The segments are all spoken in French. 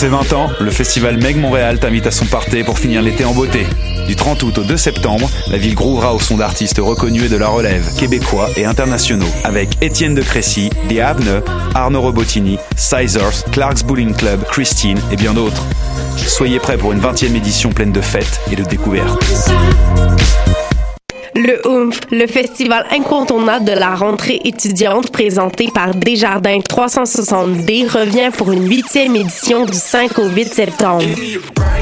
ses 20 ans, le festival Meg Montréal t'invite à son party pour finir l'été en beauté. Du 30 août au 2 septembre, la ville grouvera au son d'artistes reconnus et de la relève, québécois et internationaux, avec Étienne de Crécy, The Avne, Arnaud Robotini, Sizers, Clark's Bowling Club, Christine et bien d'autres. Soyez prêts pour une 20e édition pleine de fêtes et de découvertes. Le OOMF, le festival incontournable de la rentrée étudiante présenté par Desjardins 360D, revient pour une huitième édition du 5 au 8 septembre.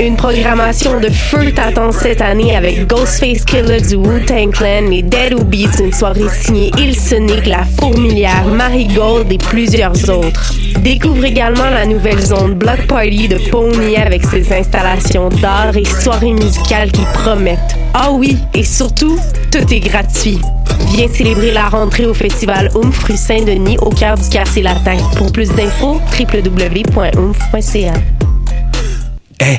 Une programmation de feu t'attend cette année avec Ghostface Killer du Wu-Tang Clan, les Dead Obies, une soirée signée Il Sonic, La Fourmilière, Marigold et plusieurs autres. Découvre également la nouvelle zone Block Party de Pony avec ses installations d'art et soirées musicales qui promettent. Ah oui, et surtout, tout est gratuit. Viens célébrer la rentrée au festival Oomph rue Saint-Denis au cœur du quartier latin. Pour plus d'infos, www.oomph.ca. Eh,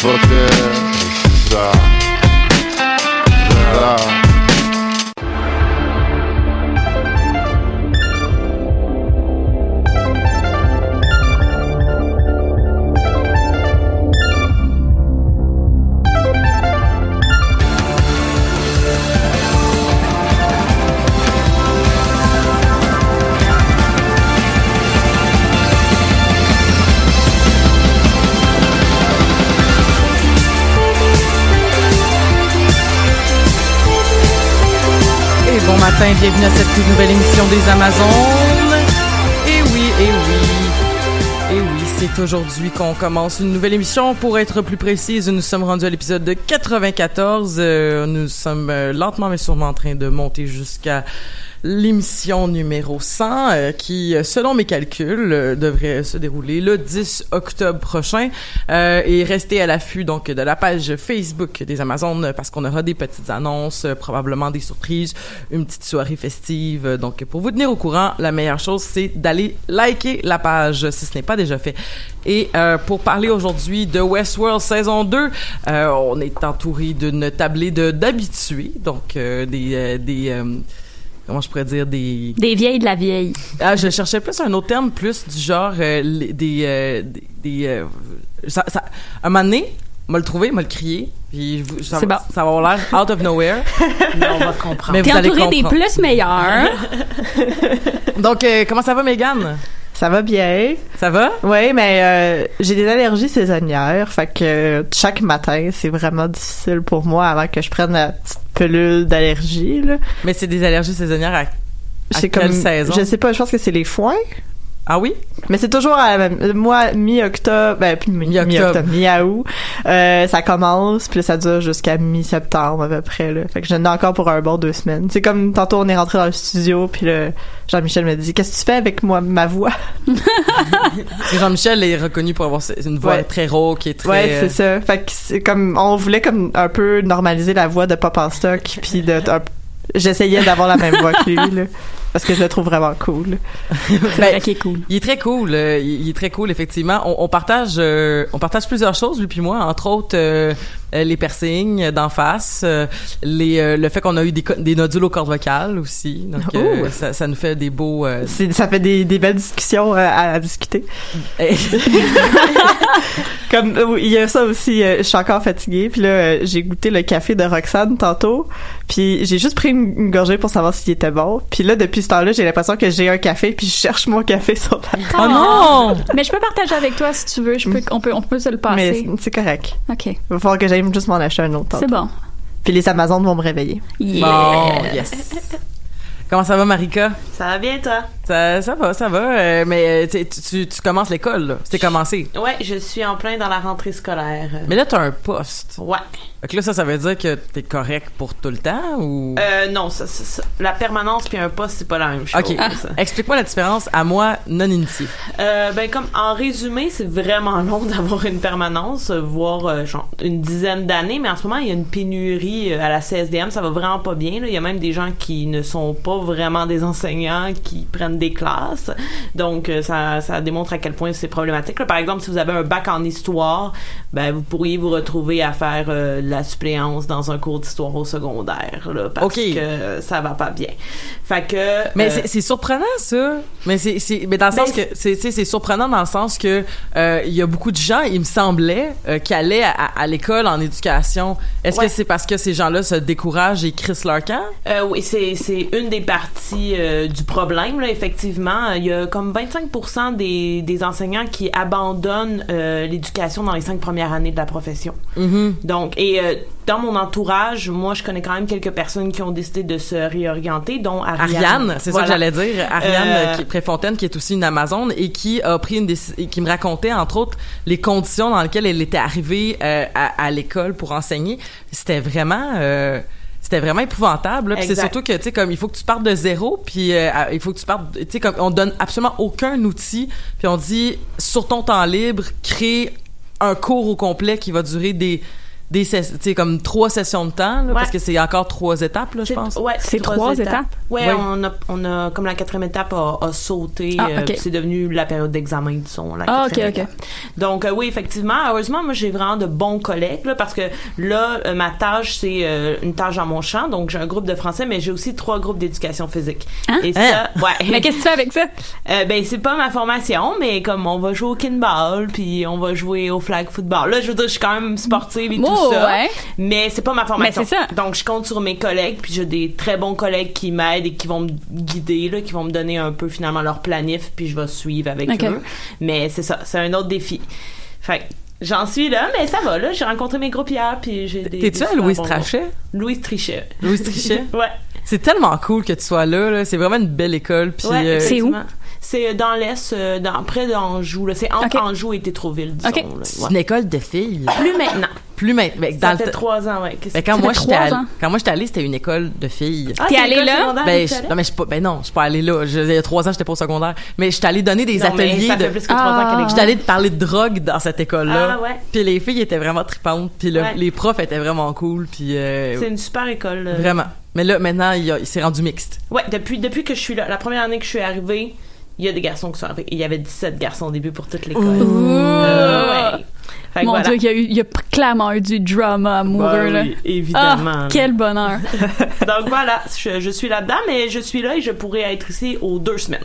Oh fuck yeah. Matin, bienvenue à cette toute nouvelle émission des Amazones. Et oui, et oui. Et oui, c'est aujourd'hui qu'on commence une nouvelle émission. Pour être plus précise, nous sommes rendus à l'épisode de 94. Euh, nous sommes euh, lentement mais sûrement en train de monter jusqu'à l'émission numéro 100 euh, qui, euh, selon mes calculs, euh, devrait se dérouler le 10 octobre prochain euh, et rester à l'affût donc de la page Facebook des Amazones parce qu'on aura des petites annonces, euh, probablement des surprises, une petite soirée festive. Donc, pour vous tenir au courant, la meilleure chose, c'est d'aller liker la page si ce n'est pas déjà fait. Et euh, pour parler aujourd'hui de Westworld saison 2, euh, on est entouré d'une tablée d'habitués, donc des des comment je pourrais dire des Des vieilles de la vieille. ah je cherchais plus un autre terme plus du genre euh, les- des euh, des, des, euh, ça, ça, un moment donné m'a le trouvé m'a le crié puis je- ça, C'est bon. ça va avoir l'air out of nowhere on va comprendre. mais T'es vous allez entouré des plus meilleurs. donc euh, comment ça va Megan? Ça va bien. ça va? Oui, mais euh, j'ai des allergies saisonnières, fait que euh, chaque matin, c'est vraiment difficile pour moi avant que je prenne la petite pilule d'allergie. mais c'est des allergies saisonnières à, à quelle comme saison? je sais pas, je pense que c'est les foins. Ah oui? Mais c'est toujours à la même, moi mi-octobre, ben puis mi- Mi-octobre. mi-août, euh, ça commence, puis ça dure jusqu'à mi-septembre à peu près là. Fait que j'en ai encore pour un bon deux semaines. C'est comme tantôt on est rentré dans le studio, puis là, Jean-Michel me dit qu'est-ce que tu fais avec moi ma voix? Jean-Michel est reconnu pour avoir une voix Ouais. très rauque et très Ouais, euh, c'est ça. Fait que c'est comme on voulait comme un peu normaliser la voix de Pop en stock puis de un- j'essayais d'avoir la même voix que lui là parce que je le trouve vraiment cool. Qu'il est cool. Il est très cool. euh, il est très cool, effectivement. On, on partage, euh, on partage plusieurs choses, lui puis moi. Entre autres, euh, les piercings d'en face, euh, les, euh, le fait qu'on a eu des, nodules aux cordes vocales aussi. Donc, euh, Oh. ça, ça nous fait des beaux... euh, Ça fait des, des belles discussions euh, à, à discuter. Comme euh, il y a ça aussi, euh, je suis encore fatiguée. Puis là, euh, j'ai goûté le café de Roxane tantôt. Puis j'ai juste pris une, une gorgée pour savoir s'il était bon. Puis là, depuis ce temps-là, j'ai l'impression que j'ai un café. Puis je cherche mon café sur la Oh non! Mais je peux partager avec toi si tu veux. Je peux, on peut, on peut se le Mais passer. c'est- c'est correct. Ok, Il va falloir que j'aille juste m'en acheter un autre. c'est bon. Puis les Amazones vont me réveiller. Yeah. Bon, yes. Comment ça va, Marika? Ça va bien, toi? Ça, ça va, ça va. euh, mais euh, tu, tu, tu commences l'école, là. C'était commencé. Ouais, je suis en plein dans la rentrée scolaire. Mais là, t'as un poste. Ouais. Fait que là, ça, ça veut dire que t'es correct pour tout le temps ou... Euh, non, ça, ça- ça- la permanence puis un poste, c'est pas la même chose. OK. Explique-moi la différence à moi, non initié. Euh, ben comme en résumé, c'est vraiment long d'avoir une permanence, euh, voire euh, genre une dizaine d'années, mais en ce moment il y a une pénurie à la CSDM, ça va vraiment pas bien. Là. Il y a même des gens qui ne sont pas vraiment des enseignants qui prennent des classes, donc ça, ça démontre à quel point c'est problématique. là. Par exemple, si vous avez un bac en histoire, ben vous pourriez vous retrouver à faire la suppléance dans un cours d'histoire au secondaire, là, parce OK. que ça va pas bien. Fait que Mais euh, c'est- surprenant ça. Mais c'est mais dans le Ben, sens que c'est surprenant dans le sens que euh, il y a beaucoup de gens, il me semblait, euh, qui allaient à, à l'école en éducation. Est-ce Ouais. que c'est parce que ces gens-là se découragent et crissent leur camp? Oui, c'est une des parties du problème là. Effectivement, il y a comme 25% des des enseignants qui abandonnent l'éducation dans les cinq premières années de la profession. Mhm. Donc, et euh, dans mon entourage, moi, je connais quand même quelques personnes qui ont décidé de se réorienter, dont Ariane. Ariane, c'est ça que j'allais dire. Ariane Euh, qui, Préfontaine, qui est aussi une Amazon et qui a pris une qui me racontait entre autres les conditions dans lesquelles elle était arrivée euh, à, à l'école pour enseigner. C'était vraiment euh, c'était vraiment épouvantable. Puis C'est surtout que tu sais comme il faut que tu partes de zéro, puis euh, il faut que tu partes. Tu sais comme on donne absolument aucun outil, puis on dit sur ton temps libre crée un cours au complet qui va durer des des sais comme trois sessions de temps là, parce que c'est encore trois étapes là je pense. Ouais, C'est trois étapes? Ouais, Ouais. on a on a comme la quatrième étape a, a sauté, Ah, euh, c'est devenu la période d'examen disons la Ah, ok. Donc euh, oui, effectivement, heureusement moi j'ai vraiment de bons collègues là, parce que là euh, ma tâche c'est euh, une tâche dans mon champ, donc j'ai un groupe de français mais j'ai aussi trois groupes d'éducation physique. Hein? Et Hein? ça, ouais. Mais qu'est-ce que tu fais avec ça? Euh, ben c'est pas ma formation, mais comme on va jouer au kinball, puis on va jouer au flag football. Là, je veux dire, je suis quand même sportive et tout ça, ouais. mais c'est pas ma formation. Mais c'est ça. Donc je compte sur mes collègues, puis j'ai des très bons collègues qui m'aident et qui vont me guider, là, qui vont me donner un peu finalement leur planif, puis je vais suivre avec eux. Mais c'est ça, c'est un autre défi. Fait J'en suis là, mais ça va, là. J'ai rencontré mes groupes hier, puis j'ai des. T'es-tu à Louise bons Trachet? Louise Trichet. Louise Trichet? ouais. C'est tellement cool que tu sois là, là. C'est vraiment une belle école. Puis, Ouais, euh, C'est où? C'est dans l'est, euh, dans, près d'Anjou. C'est entre. Anjou et Tétroville, disons. C'est une école de filles. Plus maintenant. Plus maintenant. Ça fait trois ans, ouais. Que quand moi j'étais allée, quand moi j'étais allée, c'était une école de filles. Ah, T'es allée là? ben, je, non mais je suis pas ben non, je suis pas allée là. Je, il y a trois ans, j'étais pas au secondaire, mais j'étais allée donner des Non, mais ateliers ça de fait plus que trois ans qu'elle est- J'étais allée parler de drogue dans cette école-là. Ah, ouais. Puis les filles étaient vraiment tripantes, puis le- Ouais. les profs étaient vraiment cool, puis euh, C'est une super école. vraiment. Mais là maintenant, il, y a- il s'est rendu mixte. Ouais, depuis, depuis que je suis là, la première année que je suis arrivée, il y a des garçons qui sont arrivés. Il y avait 17 garçons au début pour toute l'école. Euh, ouais. Mon voilà. Dieu, il y, a eu, il y a clairement eu du drama amoureux, Ben là. oui, évidemment. Ah, quel bonheur. Donc voilà, je, je suis là-dedans, mais je suis là et je pourrais être ici aux deux semaines.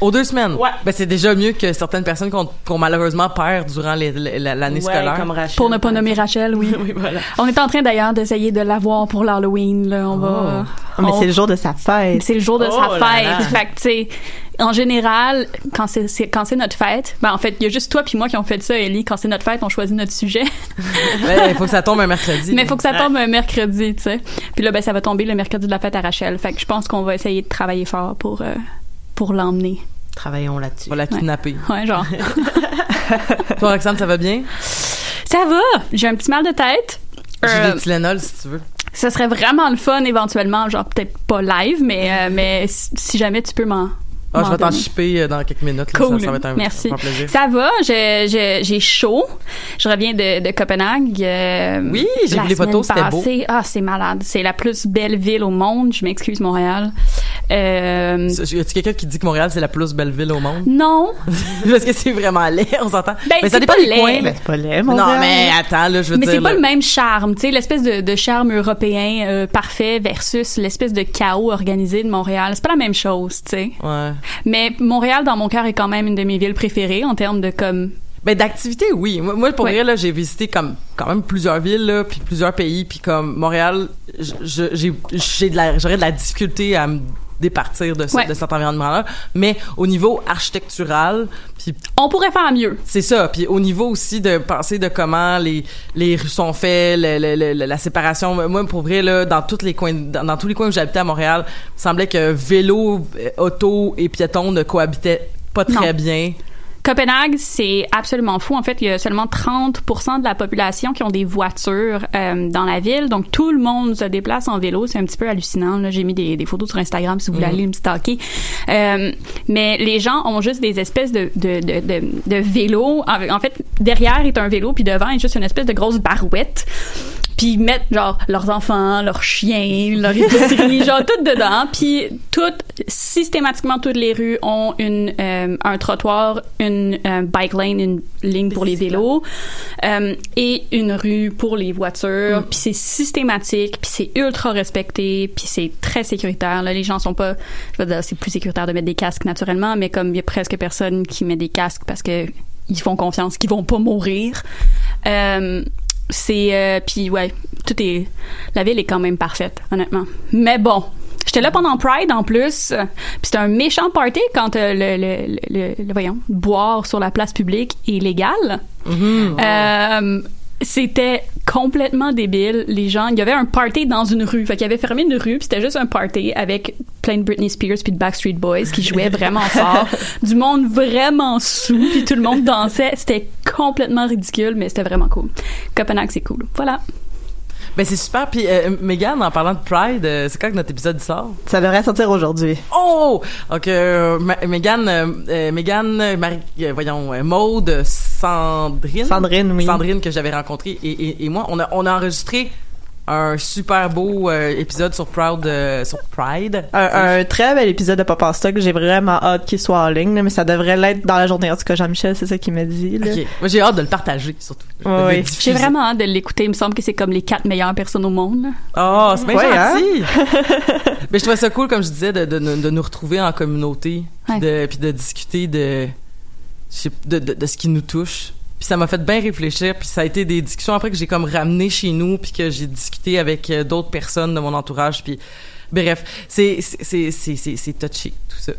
Aux deux semaines? Ouais. Ben c'est déjà mieux que certaines personnes qu'on qu'on malheureusement perd durant l'année Ouais, scolaire. comme Rachel. Pour ne pas nommer. Rachel, oui. oui, voilà. On est en train d'ailleurs d'essayer de l'avoir pour l'Halloween, là. On va. Ah, mais on- c'est le jour de sa fête. C'est le jour de Oh sa là fête. là. Fait que, tu sais, en général, quand c'est, c'est- quand c'est notre fête, ben, en fait, il y a juste toi puis moi qui ont fait ça, Ellie. Quand c'est notre fête, on choisit notre sujet. Ben, il faut que ça tombe un mercredi. Mais il faut que ça tombe un mercredi, tu sais. Puis là, ben, ça va tomber le mercredi de la fête à Rachel. Fait que je pense qu'on va essayer de travailler fort pour, euh, pour l'emmener. Travaillons là-dessus. On va la kidnapper. Ouais, genre. Toi, Roxane, ça va bien? ça va! J'ai un petit mal de tête. J'ai Euh, des Tylenol, si tu veux. Ce serait vraiment le fun éventuellement, genre peut-être pas live, mais, euh, mais si si jamais tu peux m'en. Ah, je vais t'en chipper euh, dans quelques minutes. là. Cool. Ça, ça va être un, Merci. plaisir. Ça va, je- je- j'ai chaud. Je reviens de, de Copenhague. euh, Oui, j'ai vu les photos, c'était beau. Ah, c'est malade. C'est la plus belle ville au monde. Je m'excuse, Montréal. Euh, Y a-t-il quelqu'un qui dit que Montréal, c'est la plus belle ville au monde? non. Parce que c'est vraiment laid, on s'entend. Ben, mais ça c'est dépend pas des laid. coins. Ben, c'est pas laid, non, Montréal. mais attends, là, je veux Mais dire. c'est pas là. le même charme, tu sais, l'espèce de, de charme européen euh, parfait versus l'espèce de chaos organisé de Montréal. C'est pas la même chose, tu sais. Ouais. Mais Montréal, dans mon cœur, est quand même une de mes villes préférées en termes de comme. Ben d'activité, oui. Moi, moi, pour Ouais. vrai là, j'ai visité comme quand même plusieurs villes là, puis plusieurs pays, puis comme Montréal, j'ai j'aurais de la difficulté à me départir de, ce- Ouais. de cet environnement-là. Mais au niveau architectural, puis On pourrait faire mieux. c'est ça. Puis au niveau aussi de penser de comment les les rues sont faites, le- le- le- la séparation. Moi, pour vrai là, dans tous les coins, dans, dans tous les coins où j'habitais à Montréal, il semblait que vélo, euh, auto et piéton ne cohabitaient pas très Non. bien. Copenhague, c'est absolument fou. En fait, il y a seulement 30% de la population qui ont des voitures euh, dans la ville. Donc, tout le monde se déplace en vélo. C'est un petit peu hallucinant. J'ai mis des, des photos sur Instagram si vous voulez Mhm. aller me stalker. Euh, mais les gens ont juste des espèces de, de, de, de, de vélos. En fait, derrière est un vélo, puis devant est juste une espèce de grosse barouette. Puis ils mettent genre leurs enfants, leurs chiens, leur épicerie, genre tout dedans. Puis toutes systématiquement toutes les rues ont une euh, un trottoir, une euh, bike lane, une ligne pour les vélos euh, et une rue pour les voitures. Puis c'est systématique, puis c'est ultra respecté, puis c'est très sécuritaire. Là, les gens sont pas, je veux dire, c'est plus sécuritaire de mettre des casques naturellement, mais comme il y a presque personne qui met des casques parce que ils font confiance qu'ils vont pas mourir. Euh, c'est euh, puis ouais, tout est la ville est quand même parfaite honnêtement. Mais bon, j'étais là pendant Pride en plus. Puis c'était un méchant party quand euh, le, le, le, le- voyons, boire sur la place publique est légal. Euh, c'était complètement débile. Les gens, il y avait un party dans une rue. Fait qu'il avait fermé une rue, puis c'était juste un party avec plein de Britney Spears puis de Backstreet Boys qui jouaient vraiment fort. Du monde vraiment sous, puis tout le monde dansait. C'était complètement ridicule, mais c'était vraiment cool. Copenhague, c'est cool. Voilà. Ben c'est super. Puis euh, Megan, en parlant de Pride, euh, c'est quand que notre épisode sort? Ça devrait sortir aujourd'hui. Oh! Donc, euh, Ma- Megan, euh, euh, Megan, euh, Marie, euh, voyons, euh, Maude, Sandrine? Sandrine, oui. Sandrine que j'avais rencontrée et, et, et moi, on a, on a enregistré un super beau euh, épisode sur Proud, euh, sur Pride. Un, un très bel épisode de Papa Stock. J'ai vraiment hâte qu'il soit en ligne, là, mais ça devrait l'être dans la journée. En tout cas, Jean-Michel, c'est ça qu'il m'a dit. Là. Moi, j'ai hâte de le partager, surtout. J'ai vraiment hâte de l'écouter. Il me semble que c'est comme les quatre meilleures personnes au monde. là. Oh, c'est bien Ouais, hein? gentil. Mais je trouvais ça cool, comme je disais, de, de, de nous retrouver en communauté, puis Ouais. de, puis de discuter de, de, de ce qui nous touche. Puis ça m'a fait bien réfléchir, puis ça a été des discussions après que j'ai comme ramené chez nous, puis que j'ai discuté avec euh, d'autres personnes de mon entourage, puis bref, c'est c'est touché tout ça.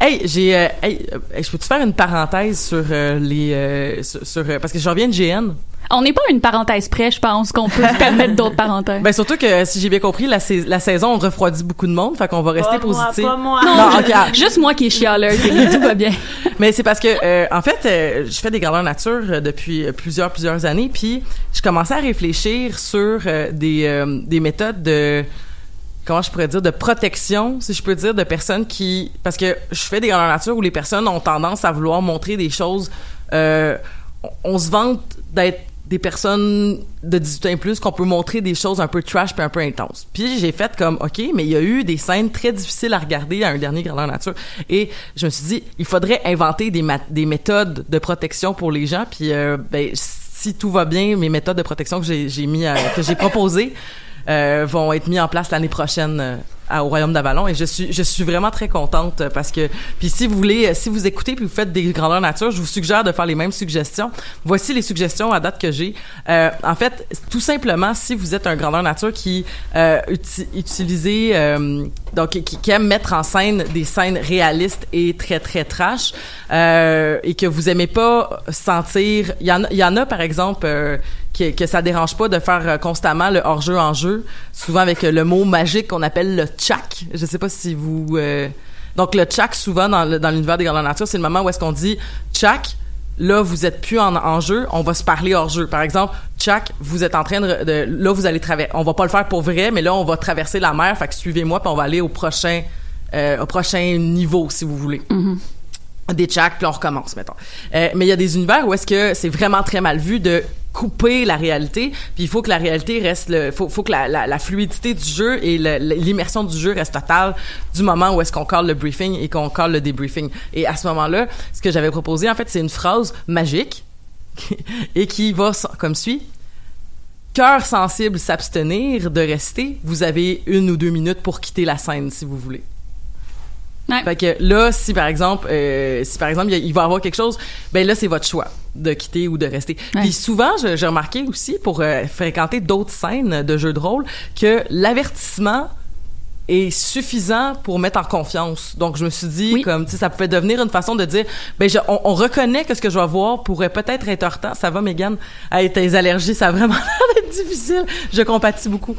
Hey, j'ai euh, hey, euh, je peux te faire une parenthèse sur euh, les euh, sur, sur, parce que je reviens de GN. On n'est pas une parenthèse près, je pense qu'on peut se permettre d'autres parenthèses. Ben surtout que si j'ai bien compris, la, sais- la saison refroidit beaucoup de monde, fait qu'on va rester Pas moi, positif. pas moi. non, non, ok, ah. juste moi qui est chialeuse, tout va bien. Mais c'est parce que euh, en fait, euh, je fais des grandeurs nature euh, depuis plusieurs plusieurs années, puis je commençais à réfléchir sur euh, des euh, des méthodes de comment je pourrais dire de protection, si je peux dire, de personnes qui parce que je fais des grandeurs nature où les personnes ont tendance à vouloir montrer des choses. Euh, on, on se vante d'être des personnes de 18 ans et plus qu'on peut montrer des choses un peu trash puis un peu intenses. Puis j'ai fait comme OK, mais il y a eu des scènes très difficiles à regarder à un dernier grandeur nature et je me suis dit il faudrait inventer des des méthodes de protection pour les gens puis euh, ben si tout va bien, mes méthodes de protection que j'ai que j'ai proposées euh, vont être mis en place l'année prochaine euh, au Royaume d'Avalon et je suis je suis vraiment très contente parce que puis si vous voulez si vous écoutez puis vous faites des grandeurs nature je vous suggère de faire les mêmes suggestions. Voici les suggestions à date que j'ai. Euh, en fait tout simplement si vous êtes un grandeur nature qui euh, uti- utilisez euh, donc qui, aime mettre en scène des scènes réalistes et très très trash euh, et que vous aimez pas sentir il y en il y en a par exemple euh, que, que ça dérange pas de faire euh, constamment le hors-jeu en jeu, souvent avec euh, le mot magique qu'on appelle le tchak. Je sais pas si vous... euh, Donc le tchak, souvent dans, dans l'univers des grandes natures, c'est le moment où est-ce qu'on dit tchak, là vous êtes plus en, en jeu, on va se parler hors jeu. Par exemple, tchak, vous êtes en train de, de- là vous allez traverser, on va pas le faire pour vrai, mais là on va traverser la mer, fait que suivez-moi puis on va aller au prochain euh, au prochain niveau si vous voulez des checks puis on recommence mettons. Euh, mais il y a des univers où est-ce que c'est vraiment très mal vu de couper la réalité, puis il faut que la réalité reste le, faut, que la, fluidité du jeu et l'immersion du jeu reste totale du moment où est-ce qu'on colle le briefing et qu'on colle le débriefing. Et à ce moment-là, ce que j'avais proposé, en fait, c'est une phrase magique et qui va comme suit. Cœur sensible s'abstenir de rester. Vous avez une ou deux minutes pour quitter la scène si vous voulez. Ouais. Fait que là, si par exemple, euh, si par exemple il va y avoir quelque chose, ben là c'est votre choix de quitter ou de rester. Ouais. Puis souvent, j'ai remarqué aussi pour euh, fréquenter d'autres scènes de jeux de rôle que l'avertissement est suffisant pour mettre en confiance. Donc je me suis dit Oui. comme tu sais ça pouvait devenir une façon de dire ben je- on, on reconnaît que ce que je vais voir pourrait peut-être être heurtant. Ça va Megan? Hey, tes allergies ça a vraiment l'air d'être difficile. Je compatis beaucoup.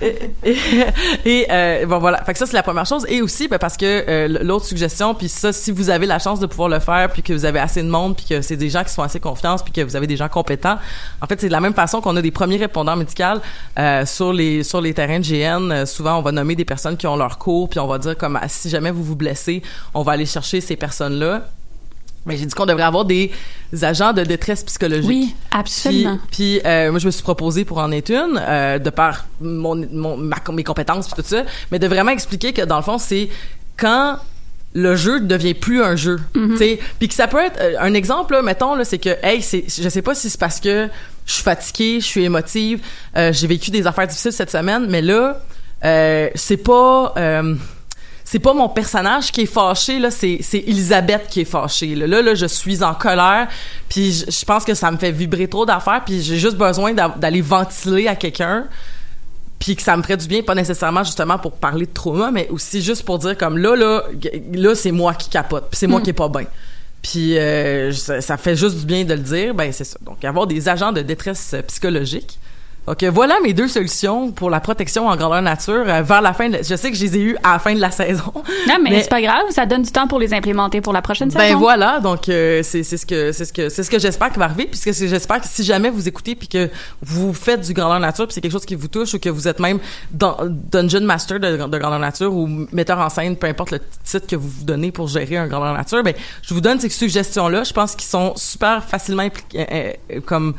Et, euh, bon voilà. Fait que ça c'est la première chose. Et aussi ben, parce que euh, l'autre suggestion puis ça si vous avez la chance de pouvoir le faire puis que vous avez assez de monde puis que c'est des gens qui sont assez confiance puis que vous avez des gens compétents en fait c'est de la même façon qu'on a des premiers répondants médicaux euh, sur les sur les terrains de GN euh, souvent on va nommer des personnes qui ont leur cours puis on va dire comme ah, si jamais vous vous blessez on va aller chercher ces personnes là mais j'ai dit qu'on devrait avoir des agents de détresse psychologique. Oui, absolument. puis, puis, euh, moi, je me suis proposé pour en être une, euh, de par mon, mon, ma- mes compétences puis tout ça, mais de vraiment expliquer que dans le fond, c'est quand le jeu ne devient plus un jeu, tu sais, puis que ça peut être euh, un exemple, là, mettons là, c'est que, hey, c'est, je sais pas si c'est parce que je suis fatiguée, je suis émotive, euh, j'ai vécu des affaires difficiles cette semaine, mais là, euh, c'est pas euh, c'est pas mon personnage qui est fâché là c'est c'est Elisabeth qui est fâchée là. Là, là je suis en colère puis je, je pense que ça me fait vibrer trop d'affaires puis j'ai juste besoin d'a- d'aller ventiler à quelqu'un puis que ça me ferait du bien pas nécessairement justement pour parler de trauma mais aussi juste pour dire comme là là là c'est moi qui capote puis c'est moi qui est pas bien. Puis euh, ça, ça fait juste du bien de le dire ben c'est ça. Donc avoir des agents de détresse psychologique euh, voilà mes deux solutions pour la protection en grandeur nature euh, vers la fin de, je sais que je les ai eues à la fin de la saison Non, mais, Mais- c'est pas grave, ça donne du temps pour les implémenter pour la prochaine ben saison. voilà, donc euh, c'est c'est ce que c'est ce que c'est ce que j'espère qui va arriver puisque j'espère que si jamais vous écoutez puis que vous faites du grandeur nature puis c'est quelque chose qui vous touche ou que vous êtes même dans dungeon master de, de grandeur nature ou metteur en scène, peu importe le titre que vous vous donnez pour gérer un grandeur nature, ben je vous donne ces suggestions là, je pense qu'ils sont super facilement euh, euh, comme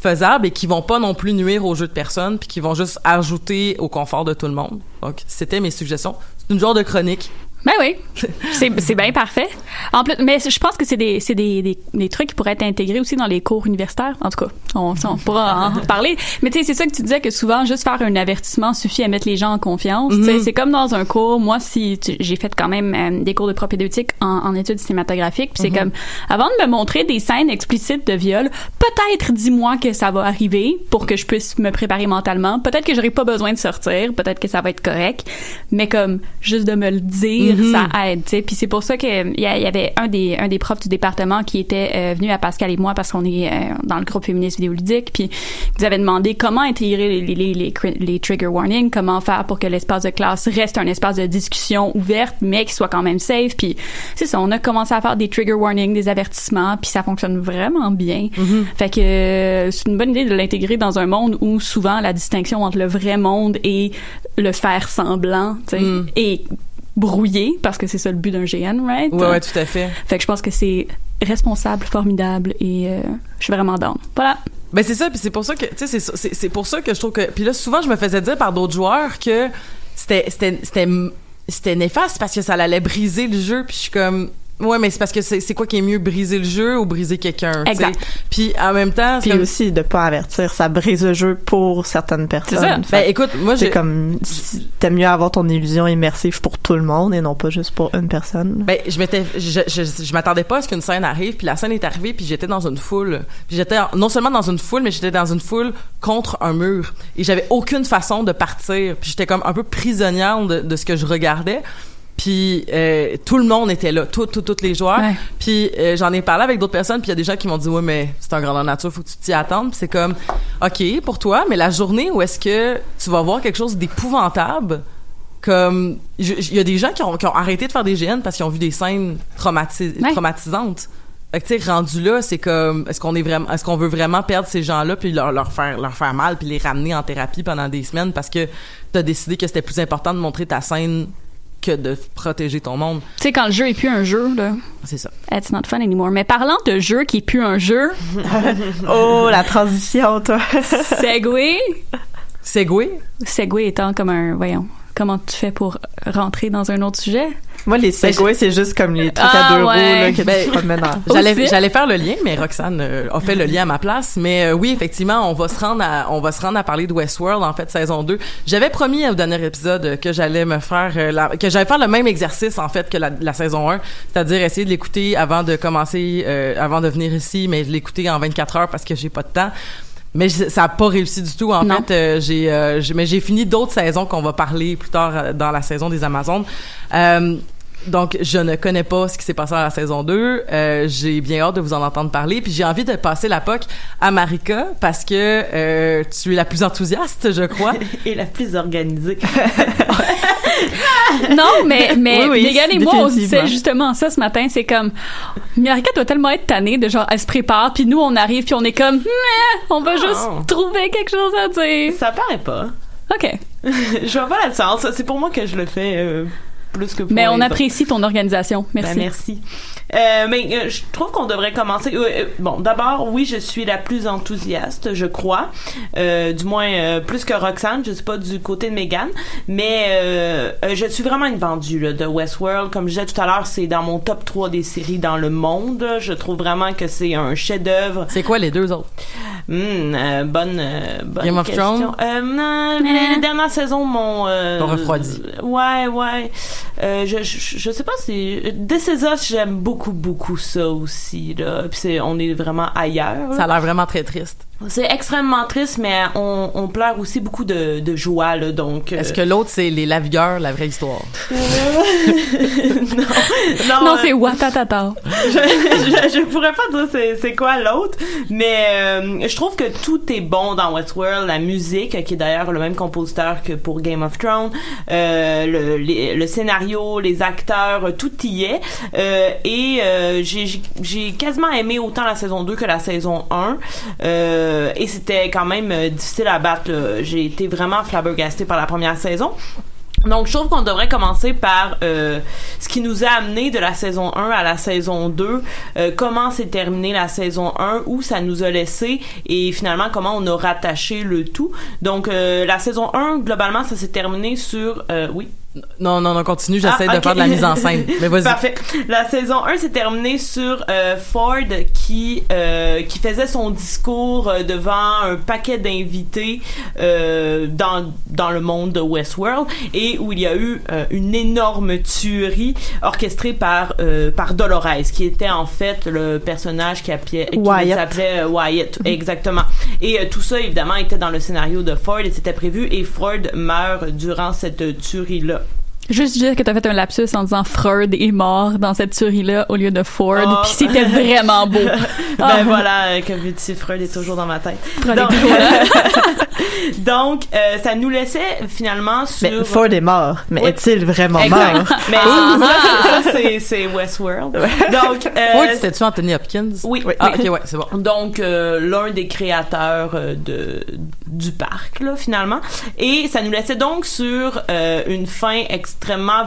faisables et qui vont pas non plus nuire au jeu de personnes puis qui vont juste ajouter au confort de tout le monde. Donc c'était mes suggestions. C'est une genre de chronique. Ben oui, c'est c'est bien parfait. En plus, mais je pense que c'est des c'est des, des, des trucs qui pourraient être intégrés aussi dans les cours universitaires. En tout cas, on, on pourra en parler. Mais tu sais, c'est ça que tu disais que souvent juste faire un avertissement suffit à mettre les gens en confiance. Tu sais, C'est comme dans un cours. Moi, si j'ai fait quand même euh, des cours de propédeutique en, en études cinématographiques, puis c'est comme avant de me montrer des scènes explicites de viol, peut-être dis-moi que ça va arriver pour que je puisse me préparer mentalement. Peut-être que j'aurai pas besoin de sortir. Peut-être que ça va être correct. Mais comme juste de me le dire, ça aide. tu sais. Puis c'est pour ça que il y, y avait un des un des profs du département qui était euh, venu à Pascal et moi parce qu'on est euh, dans le groupe féministe vidéoludique. Puis ils nous avaient demandé comment intégrer les, les, les, les trigger warnings, comment faire pour que l'espace de classe reste un espace de discussion ouverte, mais qui soit quand même safe. Puis c'est ça, on a commencé à faire des trigger warnings, des avertissements, puis ça fonctionne vraiment bien. Fait que euh, c'est une bonne idée de l'intégrer dans un monde où souvent la distinction entre le vrai monde et le faire semblant, tu sais, Mm. est brouillée parce que c'est ça le but d'un GN, right? Ouais ouais, tout à fait. Fait que je pense que c'est responsable, formidable et euh, je suis vraiment down. Voilà. Ben c'est ça, puis c'est pour ça que tu sais c'est ça- c'est c'est pour ça que je trouve que puis là souvent je me faisais dire par d'autres joueurs que c'était c'était c'était c'était néfaste parce que ça allait briser le jeu, puis je suis comme Ouais, mais c'est parce que c'est quoi qui est mieux, briser le jeu ou briser quelqu'un. Exact. Puis en même temps, Puis comme- aussi de pas avertir, ça brise le jeu pour certaines personnes. ça. Fait ben écoute, moi c'est j'ai comme t'aimes mieux avoir ton illusion immersive pour tout le monde et non pas juste pour une personne. Ben, je m'étais, je, je, je m'attendais pas à ce qu'une scène arrive, puis la scène est arrivée, puis j'étais dans une foule. Puis j'étais non seulement dans une foule, mais j'étais dans une foule contre un mur. Et j'avais aucune façon de partir. Puis j'étais comme un peu prisonnière de, de ce que je regardais. Puis euh, tout le monde était là, tout, tout, tous les joueurs. Ouais. Puis euh, j'en ai parlé avec d'autres personnes, puis il y a des gens qui m'ont dit ouais mais c'est un grandeur nature, faut que tu t'y attendes. Puis c'est comme ok pour toi, mais la journée où est-ce que tu vas voir quelque chose d'épouvantable, comme il y a des gens qui ont, qui ont arrêté de faire des GN parce qu'ils ont vu des scènes Ouais. traumatisantes. Fait que tu sais rendu là, c'est comme est-ce qu'on est vraiment est-ce qu'on veut vraiment perdre ces gens-là puis leur, leur faire leur faire mal puis les ramener en thérapie pendant des semaines parce que t'as décidé que c'était plus important de montrer ta scène que de protéger ton monde. Tu sais, quand le jeu est plus un jeu, là. C'est ça. It's not fun anymore. Mais parlant de jeu qui est plus un jeu. oh, la transition, toi. Segway. Segway? Segway étant comme un, voyons, comment tu fais pour rentrer dans un autre sujet? Moi, les segways, c'est juste comme les trucs à Ah, deux roues ouais. là, que Ben, tu promènes. J'allais, j'allais faire le lien, mais Roxane euh, a fait le lien à ma place. Mais euh, oui, effectivement, on va se rendre à, on va se rendre à parler de Westworld, en fait, saison 2. J'avais promis au dernier épisode que j'allais me faire, euh, la- que j'allais faire le même exercice, en fait, que la, la saison 1. C'est-à-dire essayer de l'écouter avant de commencer, euh, avant de venir ici, mais l'écouter en 24 heures parce que j'ai pas de temps. Mais ça a pas réussi du tout. En Non. fait, euh, j'ai, euh, mais j'ai fini d'autres saisons qu'on va parler plus tard dans la saison des Amazones. Euh, donc, je ne connais pas ce qui s'est passé dans la saison 2. Euh, j'ai bien hâte de vous en entendre parler. Puis j'ai envie de passer la POC à Marika parce que euh, tu es la plus enthousiaste, je crois. Et la plus organisée. Non, mais, mais Oui, et moi, on se disait justement ça ce matin. C'est comme, Marika doit tellement être tannée de genre, elle se prépare, puis nous, on arrive, puis on est comme, Meh, on va Oh. juste trouver quelque chose à dire. Ça paraît pas. OK. je vois pas la sens. C'est pour moi que je le fais euh, plus que pour Mais on autres. apprécie ton organisation. Merci. Ben, merci. Euh, mais euh, je trouve qu'on devrait commencer. euh, euh, bon, d'abord, oui, je suis la plus enthousiaste, je crois. Euh, du moins, euh, plus que Roxane. Je suis pas du côté de Megan. Mais je suis vraiment une vendue là, de Westworld. Comme je disais tout à l'heure, c'est dans mon top 3 des séries dans le monde. Je trouve vraiment que c'est un chef-d'œuvre. C'est quoi les deux autres? Euh, bonne, euh, bonne Game of question. Thrones? Euh, non, les, les dernières saisons m'ont... Euh, refroidi. Ouais, ouais. Euh, je, je, je sais pas si... This Is Us, j'aime beaucoup, beaucoup ça aussi, là. Puis c'est, on est vraiment ailleurs. Ça a l'air vraiment très triste. C'est extrêmement triste, mais on, on pleure aussi beaucoup de, de joie, là, donc... euh, Est-ce que l'autre, c'est les lavigueurs, la vraie histoire? non, non, Non, euh, c'est Watatata. je, je, je pourrais pas dire c'est, c'est quoi l'autre, mais euh, je trouve que tout est bon dans Westworld. La musique, qui est d'ailleurs le même compositeur que pour Game of Thrones, euh, le, les- le scénario, les acteurs, euh, tout y est. Euh, et euh, j'ai, j'ai- j'ai quasiment aimé autant la saison 2 que la saison 1. Euh, et c'était quand même euh, difficile à battre. J'ai été vraiment flabbergastée par la première saison. Donc, je trouve qu'on devrait commencer par euh, ce qui nous a amené de la saison 1 à la saison 2, euh, comment s'est terminée la saison 1, où ça nous a laissé et finalement comment on a rattaché le tout. Donc, euh, la saison 1, globalement, ça s'est terminé sur... euh, oui? Non, non, non, continue, j'essaie Ah, de faire de la mise en scène. Mais vas-y. Parfait. La saison 1 s'est terminée sur euh, Ford qui euh, qui faisait son discours euh, devant un paquet d'invités euh, dans dans le monde de Westworld et où il y a eu euh, une énorme tuerie orchestrée par euh, par Dolores qui était en fait le personnage qui, appelait, qui Wyatt. s'appelait Wyatt exactement et euh, tout ça évidemment était dans le scénario de Ford et c'était prévu et Ford meurt durant cette tuerie là Juste dire que t'as fait un lapsus en disant Freud est mort dans cette tuerie-là au lieu de Ford, Oh. puis c'était vraiment beau. ben Ah. voilà, euh, que veux-tu, Freud est toujours dans ma tête. Freud Donc, donc, euh, ça nous laissait finalement sur... Mais Ford est mort. Mais Oui. est-il vraiment mort? Mais ça, ça, ça, c'est, Westworld. Donc, euh, Ford, c'était-tu Anthony Hopkins? oui, Ah, oui. ok, ouais, c'est bon. Donc, euh, l'un des créateurs de, du parc, là, finalement. Et ça nous laissait donc sur euh, une fin extrêmement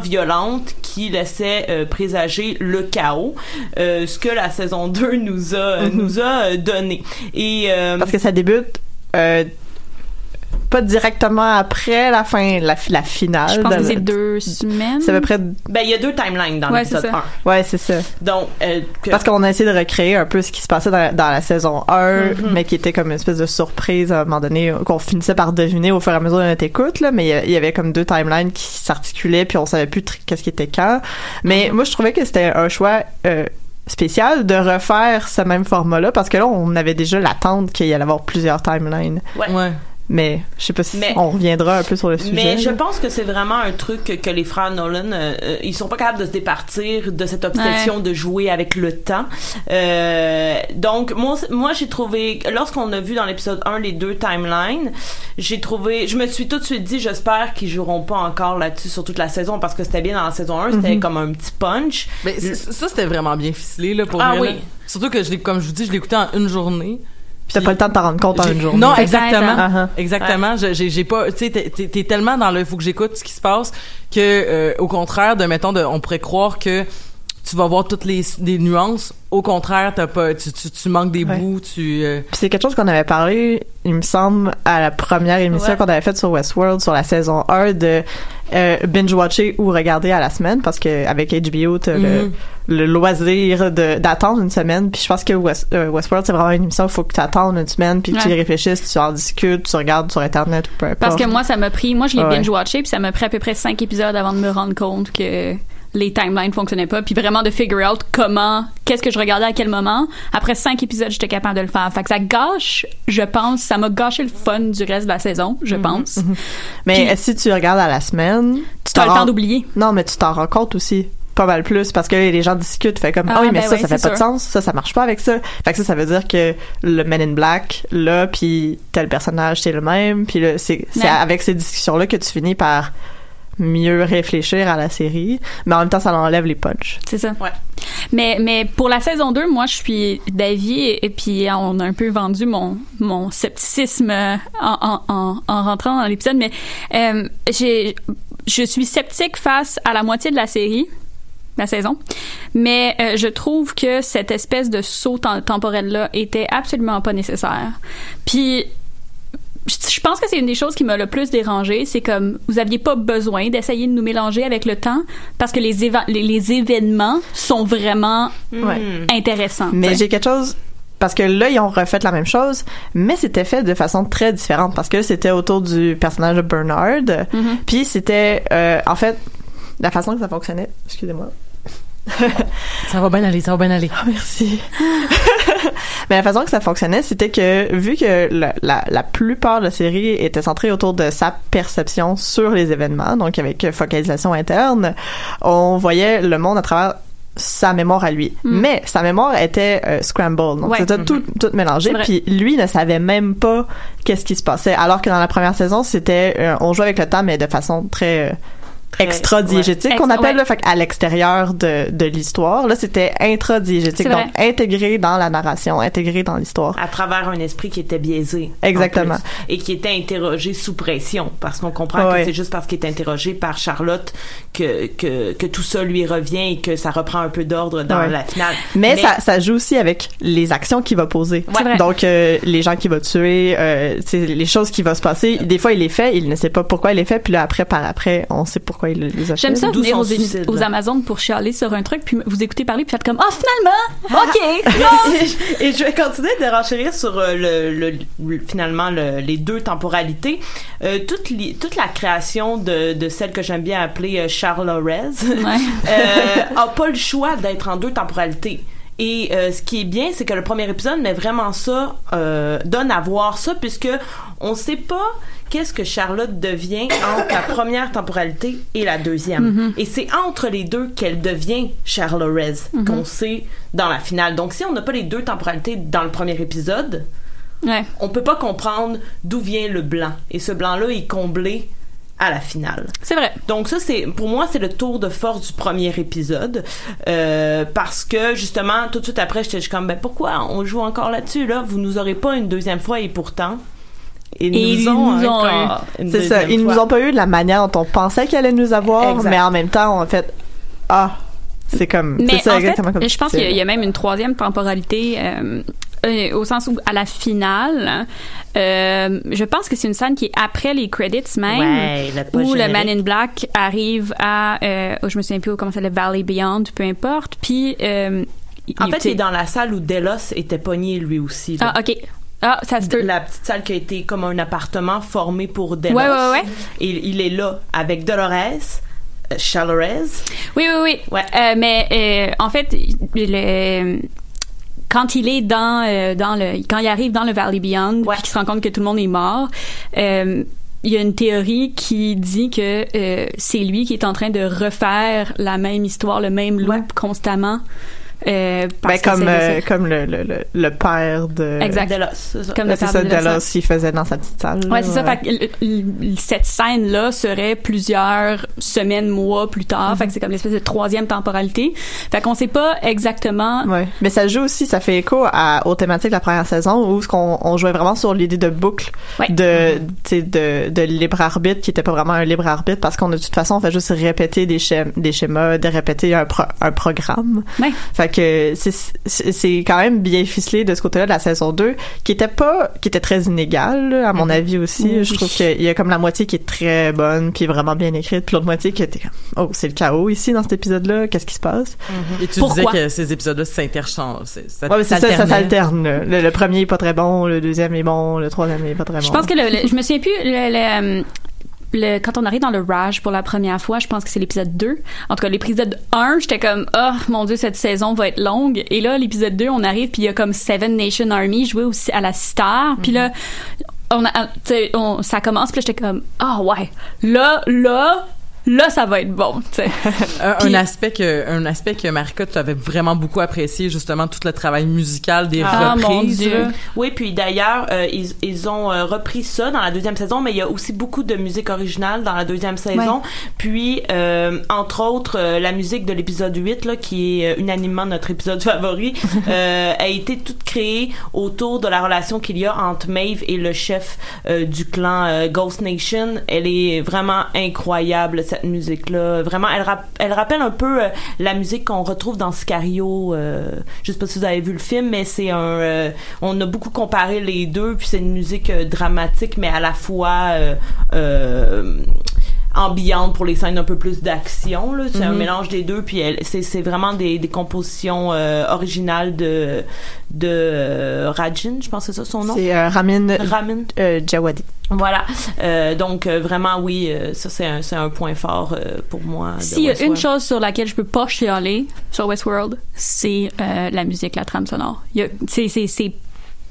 violente qui laissait euh, présager le chaos, euh, ce que la saison 2 nous a, Mhm. nous a euh, donné. Et, euh, Parce que ça débute euh, pas directement après la fin, la, la finale. Je pense que c'est deux semaines. C'est à peu près. ben, il y a deux timelines dans Ouais, l'épisode c'est ça. 1. Ouais, c'est ça. Donc, euh, que- Parce qu'on a essayé de recréer un peu ce qui se passait dans, dans la saison 1, Mhm. mais qui était comme une espèce de surprise à un moment donné, qu'on finissait par deviner au fur et à mesure de notre écoute, là, mais il y avait comme deux timelines qui s'articulaient, puis on savait plus qu'est-ce qui était quand. Mais moi, je trouvais que c'était un choix euh, spécial de refaire ce même format-là, parce que là, on avait déjà l'attente qu'il y allait avoir plusieurs timelines. ouais. Ouais. Mais je sais pas si Mais- on reviendra un peu sur le sujet. Mais je là. pense que c'est vraiment un truc que, les frères Nolan, euh, euh, ils sont pas capables de se départir de cette obsession de jouer avec le temps. Euh, donc moi, moi j'ai trouvé, lorsqu'on a vu dans l'épisode 1 les deux timelines, j'ai trouvé, je me suis tout de suite dit, j'espère qu'ils joueront pas encore là-dessus sur toute la saison parce que c'était bien dans la saison 1, c'était Mhm. comme un petit punch. Mais ça, c'était vraiment bien ficelé, là, pour Ah vrai, oui. là. Surtout que, je l'ai- comme je vous dis, je l'ai écouté en une journée. T'as pas le temps de t'en rendre compte en une journée. Non, Exact. exactement. Exactement. Je- J'ai j'ai pas, tu sais, t'es tellement dans le faut que j'écoute ce qui se passe que, euh, au contraire de, mettons, de, on pourrait croire que tu vas voir toutes les, des nuances. Au contraire, t'as pas, tu, tu, tu manques des Ouais. bouts, tu, euh, Puis c'est quelque chose qu'on avait parlé, il me semble, à la première émission Ouais. qu'on avait faite sur Westworld, sur la saison 1, de euh, binge-watcher ou regarder à la semaine, parce que avec HBO, t'as le, Mhm. le loisir de d'attendre une semaine. Puis je pense que West- euh, Westworld, c'est vraiment une émission où il faut que tu attendes une semaine, puis que tu y Ouais. réfléchisses, tu en discutes, tu regardes sur Internet ou peu importe. Parce que moi, ça m'a pris, moi, je l'ai Ouais. binge-watché, puis ça m'a pris à peu près cinq épisodes avant de me rendre compte que les timelines fonctionnaient pas, puis vraiment de figure out comment, qu'est-ce que je regardais à quel moment. Après cinq épisodes, j'étais capable de le faire. Fait que ça gâche, je pense, ça m'a gâché le fun du reste de la saison, je pense. Mais Puis- si tu regardes à la semaine, tu t'en le temps d'oublier. Non, mais tu t'en rends compte aussi pas mal plus parce que les gens discutent fait comme ah, Ah, oui mais ben ça ouais, ça fait pas de sens ça ça marche pas avec ça fait que ça ça veut dire que le Men in Black là puis tel personnage c'est le même puis c'est avec ces discussions là que tu finis par mieux réfléchir à la série mais en même temps ça enlève les punchs C'est ça. Ouais. Mais, mais pour la saison 2, moi, je suis d'avis, et, et puis on a un peu vendu mon, mon scepticisme euh, en, en, en, en rentrant dans l'épisode, mais euh, j'ai, je suis sceptique face à la moitié de la série, la saison, mais euh, je trouve que cette espèce de saut tem- temporel-là était absolument pas nécessaire. Puis je pense que c'est une des choses qui m'a le plus dérangé. C'est comme, vous aviez pas besoin d'essayer de nous mélanger avec le temps parce que les, les, les événements sont vraiment Ouais. intéressants. mais j'ai quelque chose parce que là ils ont refait la même chose mais c'était fait de façon très différente parce que c'était autour du personnage de Bernard Mhm. puis c'était euh, en fait la façon que ça fonctionnait excusez-moi ça va bien aller, ça va bien aller. Ah, merci. Mais la façon que ça fonctionnait, c'était que vu que la, la, la plupart de la série était centrée autour de sa perception sur les événements, donc avec focalisation interne, on voyait le monde à travers sa mémoire à lui. Mais sa mémoire était euh, scrambled, donc Ouais. c'était tout, tout mélangé. Puis lui ne savait même pas qu'est-ce qui se passait. Alors que dans la première saison, c'était euh, on jouait avec le temps, mais de façon très euh, Très- extra-diégétique ouais. qu'on appelle ouais. là, fait à l'extérieur de, de l'histoire. Là, c'était intra-diégétique, donc intégré dans la narration, intégré dans l'histoire. à travers un esprit qui était biaisé. en Exactement. plus, et qui était interrogé sous pression. Parce qu'on comprend Ouais. que c'est juste parce qu'il est interrogé par Charlotte que, que, que tout ça lui revient et que ça reprend un peu d'ordre dans Ouais. la finale. Mais, ça, ça joue aussi avec les actions qu'il va poser. Donc, euh, les gens qu'il va tuer, euh, tu sais, les choses qui vont se passer. Des fois, il les fait, il ne sait pas pourquoi il les fait, puis là, après, par après, on sait pourquoi les. J'aime ça venir aux, aux. Amazones pour chialer sur un truc, puis vous écoutez parler, puis faites comme « Oh, finalement! OK! non. et, et je vais continuer de renchérir sur euh, le, le- le- finalement le- les deux temporalités. Euh, toute, li- toute la création de, de celle que j'aime bien appeler euh, Charles Rez Ouais. euh, a pas le choix d'être en deux temporalités. Et euh, ce qui est bien, c'est que le premier épisode met vraiment ça, euh, donne à voir ça, puisque on sait pas qu'est-ce que Charlotte devient entre la première temporalité et la deuxième? Et c'est entre les deux qu'elle devient Charlotte Rez, qu'on sait dans la finale. Donc si on n'a pas les deux temporalités dans le premier épisode, Ouais. on peut pas comprendre d'où vient le blanc. Et ce blanc-là est comblé à la finale. C'est vrai. Donc ça c'est pour moi c'est le tour de force du premier épisode euh, parce que justement tout de suite après j'étais comme ben pourquoi on joue encore là-dessus là? Vous nous aurez pas une deuxième fois et pourtant ils Et ils nous ont nous ont encore une C'est ça. Ils nous ont pas eu de la manière dont on pensait qu'ils allaient nous avoir, Exact. mais en même temps, on a fait, ah, c'est comme, Mais ça en exactement fait, comme je pense qu'il y, a- y même une troisième temporalité euh, euh, au sens où à la finale, euh, je pense que c'est une scène qui est après les credits même, Ouais, le où le Man in Black arrive à, euh, oh, je me souviens plus comment ça s'appelle, Valley Beyond, peu importe, puis euh, en il- fait il est dans la salle où Delos était pogné lui aussi là. ah ok, ah ça se peut. la petite salle qui a été comme un appartement formé pour Delos. Ouais, ouais, ouais. Et il est là avec Dolores, euh, Chalorez. Oui, oui, oui. Ouais. Euh, mais euh, en fait, le, quand il est dans, euh, dans le, quand il arrive dans le Valley Beyond, Ouais. puis qu'il se rend compte que tout le monde est mort, il y a une théorie qui dit que c'est lui qui est en train de refaire la même histoire, le même loop Ouais. constamment Euh, parce Ben, que comme, euh, comme le, le, le, le père de... Exact. Delos, c'est ça. Comme le c'est père ça, de Delos, il faisait dans sa petite salle. Ouais, c'est ça. là, Fait que cette scène-là serait plusieurs semaines, mois plus tard. Fait que c'est comme l'espèce de troisième temporalité. Fait qu'on sait pas exactement. Ouais. Mais ça joue aussi, ça fait écho à, aux thématiques de la première saison où ce qu'on on jouait vraiment sur l'idée de boucle, Ouais. de, tu sais, de, de libre arbitre qui était pas vraiment un libre arbitre parce qu'on de toute façon on fait juste répéter des schémas, des schémas, de répéter un, pro- un programme. Ouais. Fait que c'est quand même bien ficelé de ce côté-là de la saison 2 qui était pas qui était très inégale là, à mon avis aussi. Oui. Je trouve qu'il y a comme la moitié qui est très bonne puis vraiment bien écrite, puis l'autre moitié qui était comme oh, c'est le chaos ici dans cet épisode-là, qu'est-ce qui se passe? Et tu Pourquoi? disais que ces épisodes-là s'interchangent. c'est- Ça, Ouais, ça, ça s'alterne. là. Le, le premier est pas très bon, le deuxième est bon, le troisième est pas très bon. Je pense que le, le- je me souviens plus le, le, euh, le- quand on arrive dans le Rage pour la première fois, je pense que c'est l'épisode 2. En tout cas, l'épisode 1, j'étais comme oh mon dieu, cette saison va être longue et là l'épisode 2, on arrive puis il y a comme Seven Nation Army joué aussi à la Star. Puis là on a on ça commence puis là, j'étais comme ah ouais. Là là là ça va être bon, tu sais. Un, Puis- un aspect que un aspect que Marika tu avais vraiment beaucoup apprécié justement tout le travail musical des Ah, mon reprises Dieu. là. Oui, puis d'ailleurs, euh, ils, ils ont euh, repris ça dans la deuxième saison, mais il y a aussi beaucoup de musique originale dans la deuxième saison. Puis, euh, entre autres, euh, la musique de l'épisode 8, là, qui est euh, unanimement notre épisode favori, euh, a été toute créée autour de la relation qu'il y a entre Maeve et le chef euh, du clan euh, Ghost Nation. Elle est vraiment incroyable, musique-là. Vraiment, elle, rap- elle rappelle un peu euh, la musique qu'on retrouve dans Sicario. Euh, je sais pas si vous avez vu le film, mais c'est un... euh, on a beaucoup comparé les deux, puis c'est une musique euh, dramatique, mais à la fois... ambiante pour les scènes un peu plus d'action là c'est un Mhm. mélange des deux puis elle c'est c'est vraiment des, des compositions euh, originales de de euh, Rajin je pense que c'est ça son nom? C'est euh, Ramin Ramin euh, Djawadi. voilà Euh, donc euh, vraiment oui euh, ça c'est un c'est un point fort euh, pour moi de S'il y a une chose sur laquelle je peux pas chialer sur Westworld, c'est euh, la musique, la trame sonore. Il y a- C'est c'est- c'est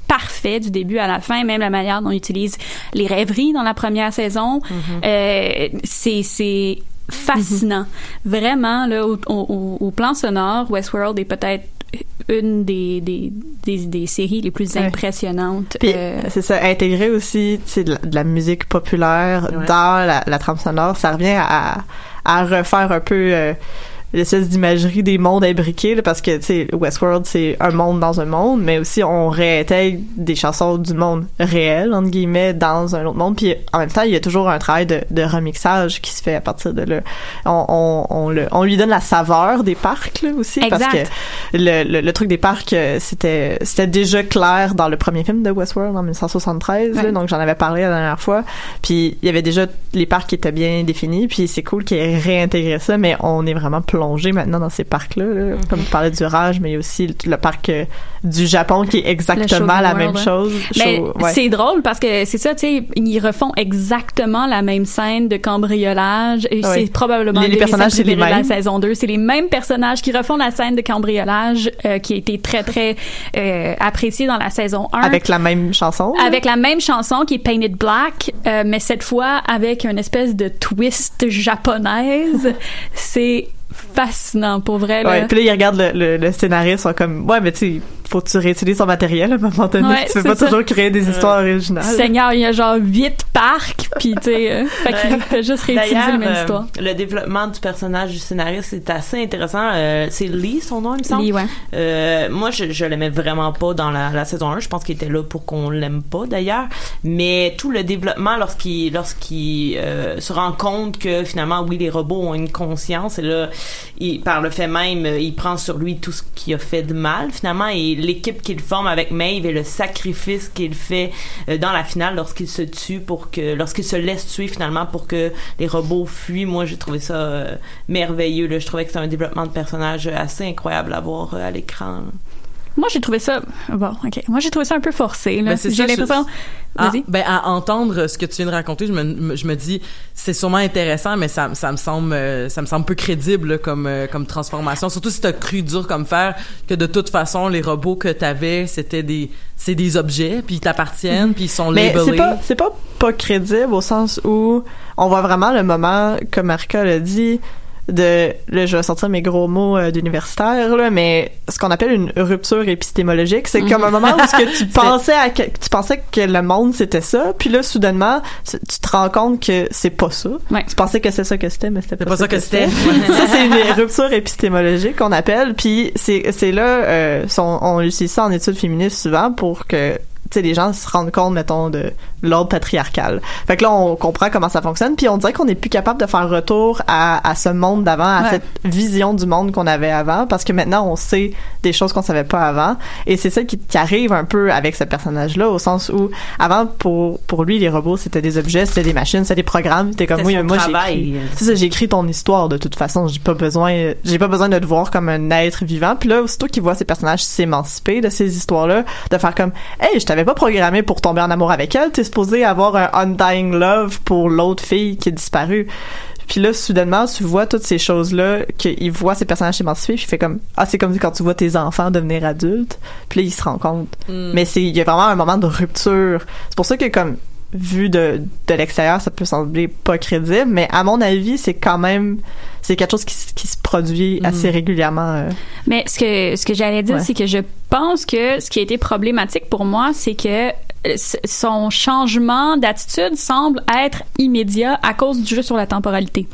parfait du début à la fin, même la manière dont on utilise les rêveries dans la première saison. Euh, c'est c'est fascinant. Vraiment, là, au, au- au plan sonore, Westworld est peut-être une des, des, des, des séries les plus Ouais. impressionnantes. Euh, c'est ça, intégrer aussi de, la, de la musique populaire Ouais. dans la, la trame sonore, ça revient à, à refaire un peu euh, l'espèce d'imagerie des mondes imbriqués, là, parce que tu sais, Westworld c'est un monde dans un monde, mais aussi on réintègre des chansons du monde réel entre guillemets dans un autre monde. Puis en même temps, il y a toujours un travail de, de remixage qui se fait à partir de là. On, on, on, le, on lui donne la saveur des parcs là, aussi, parce Exact. que le, le, le truc des parcs, euh, c'était c'était déjà clair dans le premier film de Westworld en 1973, là, donc j'en avais parlé la dernière fois. Puis il y avait déjà les parcs qui étaient bien définis, puis c'est cool qu'il ait réintégré ça, mais on est vraiment plongé maintenant dans ces parcs-là. là. Comme tu parlais du Rage, mais il y a aussi le, le parc euh, du Japon qui est exactement la même chose. Ouais. c'est drôle parce que c'est ça, tu sais, ils refont exactement la même scène de cambriolage et c'est probablement Les- les personnages, c'est les mêmes. la saison 2. C'est les mêmes personnages qui refont la scène de cambriolage euh, qui a été très très euh, appréciée dans la saison 1 Avec la même chanson. là? avec la même chanson qui est Painted Black, mais cette fois avec une espèce de twist japonaise. c'est fascinant pour vrai. Là. Ouais, puis là, ils regardent le, le, le scénariste, sont comme, ouais, mais tu faut que tu réutilises son matériel à un moment donné. Ouais, tu peux pas ça. toujours créer des histoires originales. Seigneur, il y a genre huit parcs, puis tu sais, euh, fait qu'il fait juste réutiliser la même euh, histoire. le développement du personnage du scénariste est assez intéressant. Euh, c'est Lee, son nom, il me semble. Lee, ouais. Euh, moi, je, je l'aimais vraiment pas dans la, la saison 1. Je pense qu'il était là pour qu'on l'aime pas, d'ailleurs. Mais tout le développement, lorsqu'il lorsqu'il euh, se rend compte que finalement, oui, les robots ont une conscience, et là, il, par le fait même, il prend sur lui tout ce qu'il a fait de mal, finalement, et l'équipe qu'il forme avec Maeve et le sacrifice qu'il fait euh, dans la finale lorsqu'il se tue pour que, lorsqu'il se laisse tuer finalement pour que les robots fuient. Moi, j'ai trouvé ça euh, merveilleux. Je trouvais que c'est un développement de personnage assez incroyable à voir euh, à l'écran. Moi, j'ai trouvé ça. Bon, ok. Moi, j'ai trouvé ça un peu forcé. Là. Ben, J'ai l'impression. Ah, Vas-y. ben à entendre ce que tu viens de raconter, je me, je me dis c'est sûrement intéressant, mais ça, ça me semble euh, ça me semble peu crédible là, comme euh, comme transformation. Surtout si t'as cru dur comme fer que de toute façon les robots que t'avais c'était des c'est des objets puis ils t'appartiennent puis ils sont Mais labelés. c'est pas, c'est pas pas crédible au sens où on voit vraiment le moment, comme Marika l'a dit, de là je vais sortir mes gros mots euh, d'universitaire là mais ce qu'on appelle une rupture épistémologique c'est comme un moment où ce que tu pensais à que, tu pensais que le monde c'était ça puis là soudainement tu te rends compte que c'est pas ça. Tu pensais que c'est ça que c'était mais c'était pas, pas ça que c'était. ça c'est une rupture épistémologique qu'on appelle puis c'est c'est là euh, son- on utilise ça en études féministes souvent pour que tu sais les gens se rendent compte mettons de l'ordre patriarcal. Fait que là on comprend comment ça fonctionne puis on dirait qu'on n'est plus capable de faire retour à, à ce monde d'avant, à Ouais. cette vision du monde qu'on avait avant parce que maintenant on sait des choses qu'on savait pas avant et c'est ça qui, qui arrive un peu avec ce personnage là au sens où avant pour pour lui les robots c'était des objets, c'était des machines, c'était des programmes, c'était comme oui moi écrit- c'est ça, j'ai écrit ton histoire de toute façon. J'ai pas besoin, j'ai pas besoin de te voir comme un être vivant. Puis là, aussitôt qu'il voit ces personnages s'émanciper de ces histoires-là, de faire comme, hey, je t'avais pas programmé pour tomber en amour avec elle. Supposé avoir un undying love pour l'autre fille qui est disparue. Puis là, soudainement, tu vois toutes ces choses-là, qu'il voit ces personnages s'émanciper, puis il fait comme, ah, c'est comme quand tu vois tes enfants devenir adultes. Puis là, il se rend compte. Mm. Mais c'est, il y a vraiment un moment de rupture. C'est pour ça que comme, vu de, de l'extérieur, ça peut sembler pas crédible, mais à mon avis, c'est quand même, c'est quelque chose qui, qui se produit assez régulièrement. euh. Mais ce que ce que j'allais dire, Ouais. c'est que je pense que ce qui a été problématique pour moi, c'est que son changement d'attitude semble être immédiat à cause du jeu sur la temporalité.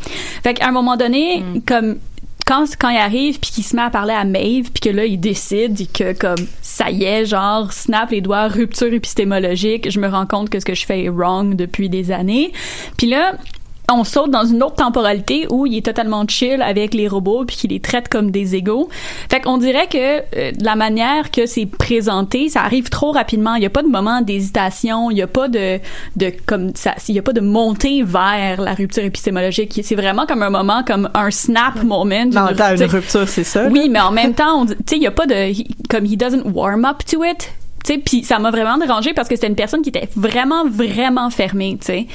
Fait qu'à un moment donné, comme quand, quand il arrive puis qu'il se met à parler à Maeve puis que là il décide que comme ça y est genre snap les doigts rupture épistémologique je me rends compte que ce que je fais est wrong depuis des années puis là on saute dans une autre temporalité où il est totalement chill avec les robots puis qu'il les traite comme des égaux. Fait qu'on dirait que euh, de la manière que c'est présenté, ça arrive trop rapidement. Il y a pas de moment d'hésitation, il y a pas de de comme ça, il y a pas de montée vers la rupture épistémologique. C'est vraiment comme un moment comme un snap moment. D'une même temps, une rupture. rupture, c'est ça. Oui, mais en même temps, tu sais, il y a pas de comme he doesn't warm up to it. Tu sais, puis ça m'a vraiment dérangé parce que c'était une personne qui était vraiment vraiment fermée, tu sais.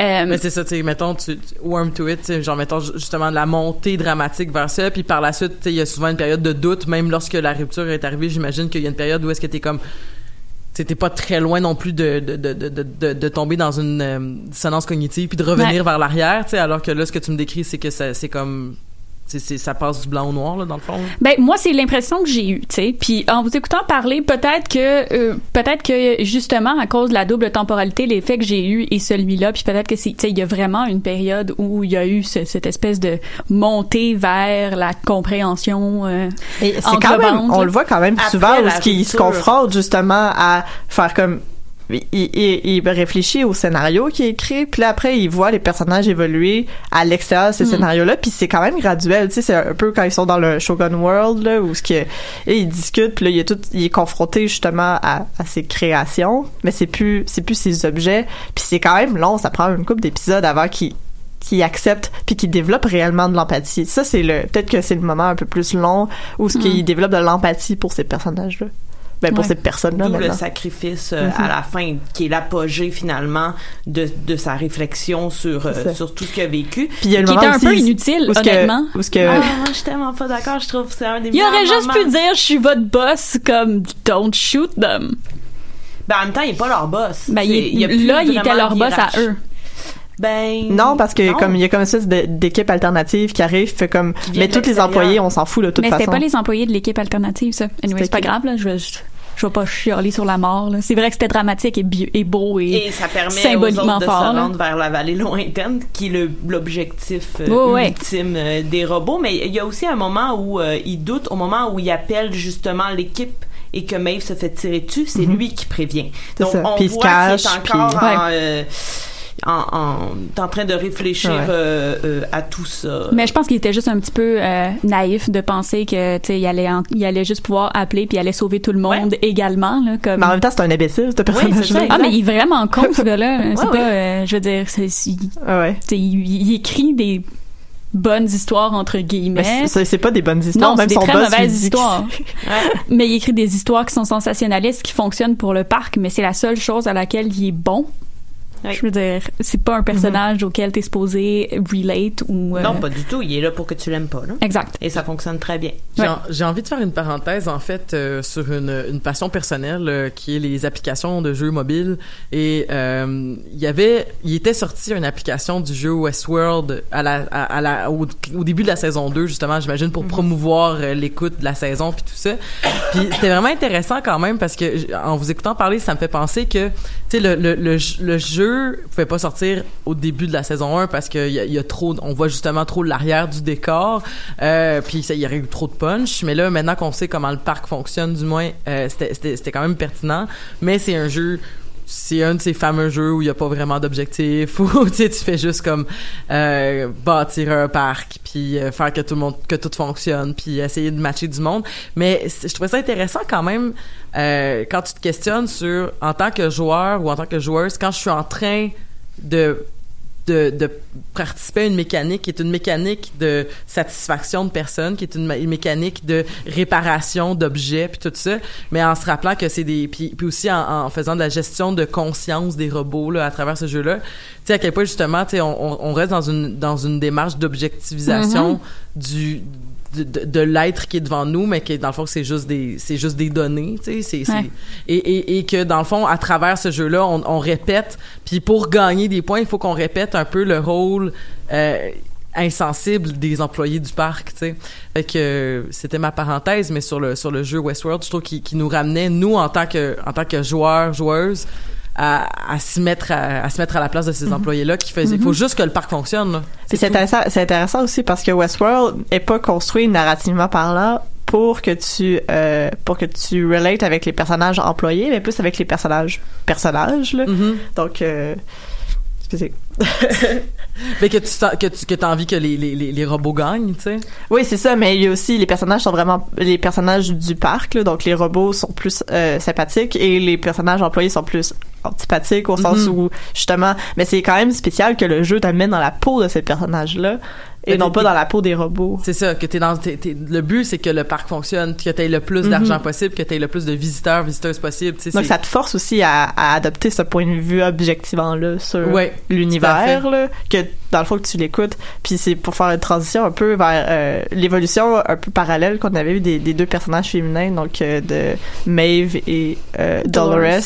Euh, Mais c'est ça, tu sais, mettons, tu, warm to it, genre, mettons, ju- justement, de la montée dramatique vers ça, puis par la suite, tu sais, il y a souvent une période de doute, même lorsque la rupture est arrivée, j'imagine qu'il y a une période où est-ce que t'es comme, t'es pas très loin non plus de, de, de, de, de, tomber dans une euh, dissonance cognitive, puis de revenir Ouais. vers l'arrière, tu sais, alors que là, ce que tu me décris, c'est que c'est comme, c'est- ça passe du blanc au noir, là, dans le fond. Ben moi c'est l'impression que j'ai eue, tu sais. Puis en vous écoutant parler, peut-être que euh, peut-être que justement à cause de la double temporalité, l'effet que j'ai eu est celui-là. Puis peut-être que c'est, tu sais, il y a vraiment une période où il y a eu ce- cette espèce de montée vers la compréhension. euh, Et c'est quand même, on le voit quand même souvent où ce qu'il se confronte justement à faire comme il, il, il réfléchit au scénario qui est écrit, puis là après il voit les personnages évoluer à l'extérieur de ces Mm. scénarios-là, puis c'est quand même graduel, tu sais, c'est un peu quand ils sont dans le Shogun World là où ce ils discutent, puis là il est tout, il est confronté justement à, à ses créations, mais c'est plus c'est plus ses objets, puis c'est quand même long, ça prend une couple d'épisodes avant qu'il qui accepte puis qui développe réellement de l'empathie. Ça c'est le peut-être que c'est le moment un peu plus long où ce Mm. qu'il développe de l'empathie pour ces personnages-là. Ben pour Ouais. personnes-là D'où le sacrifice euh, Mhm. à la fin, qui est l'apogée finalement de, de sa réflexion sur, euh, sur tout ce qu'il a vécu. Puis il y a le Qui moment était un peu inutile, où ce que- honnêtement. où ce que Ah, moi, je suis tellement pas d'accord. Je trouve que c'est un des Il aurait juste moments. pu dire je suis votre boss comme don't shoot them. Ben, en même temps, il est pas leur boss. Ben, il est- y a plus là, il était leur boss à eux. Ben. non parce que non. comme il y a comme une espèce d'équipe alternative qui arrive fait comme mais tous les employés on s'en fout de toute Mais c'était façon. pas les employés de l'équipe alternative, ça. Anyway, C'était c'est pas qui? grave, là. Je vais, je, je vais pas chialer sur la mort, là. C'est vrai que c'était dramatique et, et beau et, Et ça permet aux symboliquement autres de fort, se là. rendre vers la vallée lointaine, qui est le- l'objectif euh, ouais. ultime euh, des robots. Mais il y a aussi un moment où euh, il doute, au moment où il appelle justement l'équipe et que Maeve se fait tirer dessus, c'est Mhm. lui qui prévient. C'est Donc ça. on Puis voit qu'il cache, est encore puis- en, euh, en, en- en train de réfléchir Ouais. euh, euh, à tout ça. Mais je pense qu'il était juste un petit peu euh, naïf de penser que tu sais il allait en- il allait juste pouvoir appeler puis il allait sauver tout le monde également là comme Mais en même temps c'est un imbécile ce personnage-là. ah mais il est vraiment con ce gars-là c'est Ouais, pas euh, je veux dire c'est il, Ah il, il écrit des bonnes histoires entre guillemets Mais c'est- pas des bonnes histoires non, même c'est son des très boss mauvaises histoires. Ouais. mais il écrit des histoires qui sont sensationnalistes, qui fonctionnent pour le parc, mais c'est la seule chose à laquelle il est bon. Je veux dire, c'est pas un personnage auquel t'es supposé relate ou. euh, Non, pas du tout. Il est là pour que tu l'aimes pas. Là. Exact. Et ça fonctionne très bien. J'ai en- J'ai envie de faire une parenthèse en fait euh, sur une, une passion personnelle euh, qui est les applications de jeux mobiles et euh, il y avait il était sorti une application du jeu Westworld à la, à, à la au, au début de la saison 2 justement j'imagine pour promouvoir euh, l'écoute de la saison puis tout ça puis c'était vraiment intéressant quand même parce que en vous écoutant parler ça me fait penser que sais le, le, le, le jeu pouvait pas sortir au début de la saison 1 parce qu'il y y a trop on voit justement trop l'arrière du décor euh, puis ça il y aurait eu trop de punch. Mais là maintenant qu'on sait comment le parc fonctionne du moins euh, c'était quand même pertinent. Mais c'est un jeu c'est un de ces fameux jeux où il y a pas vraiment d'objectif où tu fais juste comme euh, bâtir un parc puis euh, faire que tout le monde que tout fonctionne puis essayer de matcher du monde. Mais je trouvais ça intéressant quand même euh, quand tu te questionnes sur en tant que joueur ou en tant que joueuse quand je suis en train de de, de participer à une mécanique qui est une mécanique de satisfaction de personnes, qui est une, mécanique de réparation d'objets puis tout ça, mais en se rappelant que c'est des puis, puis aussi en, en faisant de la gestion de conscience des robots là à travers ce jeu-là. Tu sais à quel point justement tu sais on, reste dans une dans une démarche d'objectivisation du de, de, de l'être qui est devant nous mais qui dans le fond c'est juste des c'est juste des données tu sais c'est Ouais. et, et, et que dans le fond à travers ce jeu là on, on répète puis pour gagner des points il faut qu'on répète un peu le rôle euh, insensible des employés du parc tu sais fait que euh, c'était ma parenthèse mais sur le sur le jeu Westworld je trouve qu'il qu'il nous ramenait nous en tant que en tant que joueurs joueuses à, à se mettre à, à se mettre à la place de ces employés là qui faisaient il faut juste que le parc fonctionne c'est intéressant, c'est intéressant aussi parce que Westworld est pas construit narrativement parlant pour que tu euh, pour que tu relates avec les personnages employés, mais plus avec les personnages personnages là. Mhm. Donc euh, excusez. mais que tu que tu que t'as envie que les, les, les, robots gagnent tu sais? Oui, c'est ça, mais il y a aussi les personnages sont vraiment les personnages du parc, là, donc les robots sont plus euh, sympathiques et les personnages employés sont plus antipathiques au sens Mhm. où justement, mais c'est quand même spécial que le jeu t'amène dans la peau de ces personnages-là et non pas dans la peau des robots. C'est ça, que t'es dans, t'es- t'es- le but, c'est que le parc fonctionne, que t'aies le plus Mhm. d'argent possible, que t'aies le plus de visiteurs, visiteuses possible, tu sais. Donc ça te force aussi à, à adopter ce point de vue objectivement là sur Ouais, l'univers que dans le fond que tu l'écoutes. Puis c'est pour faire une transition un peu vers euh, l'évolution un peu parallèle qu'on avait eu des, des deux personnages féminins, donc euh, de Maeve et euh, Dolores, Dolores.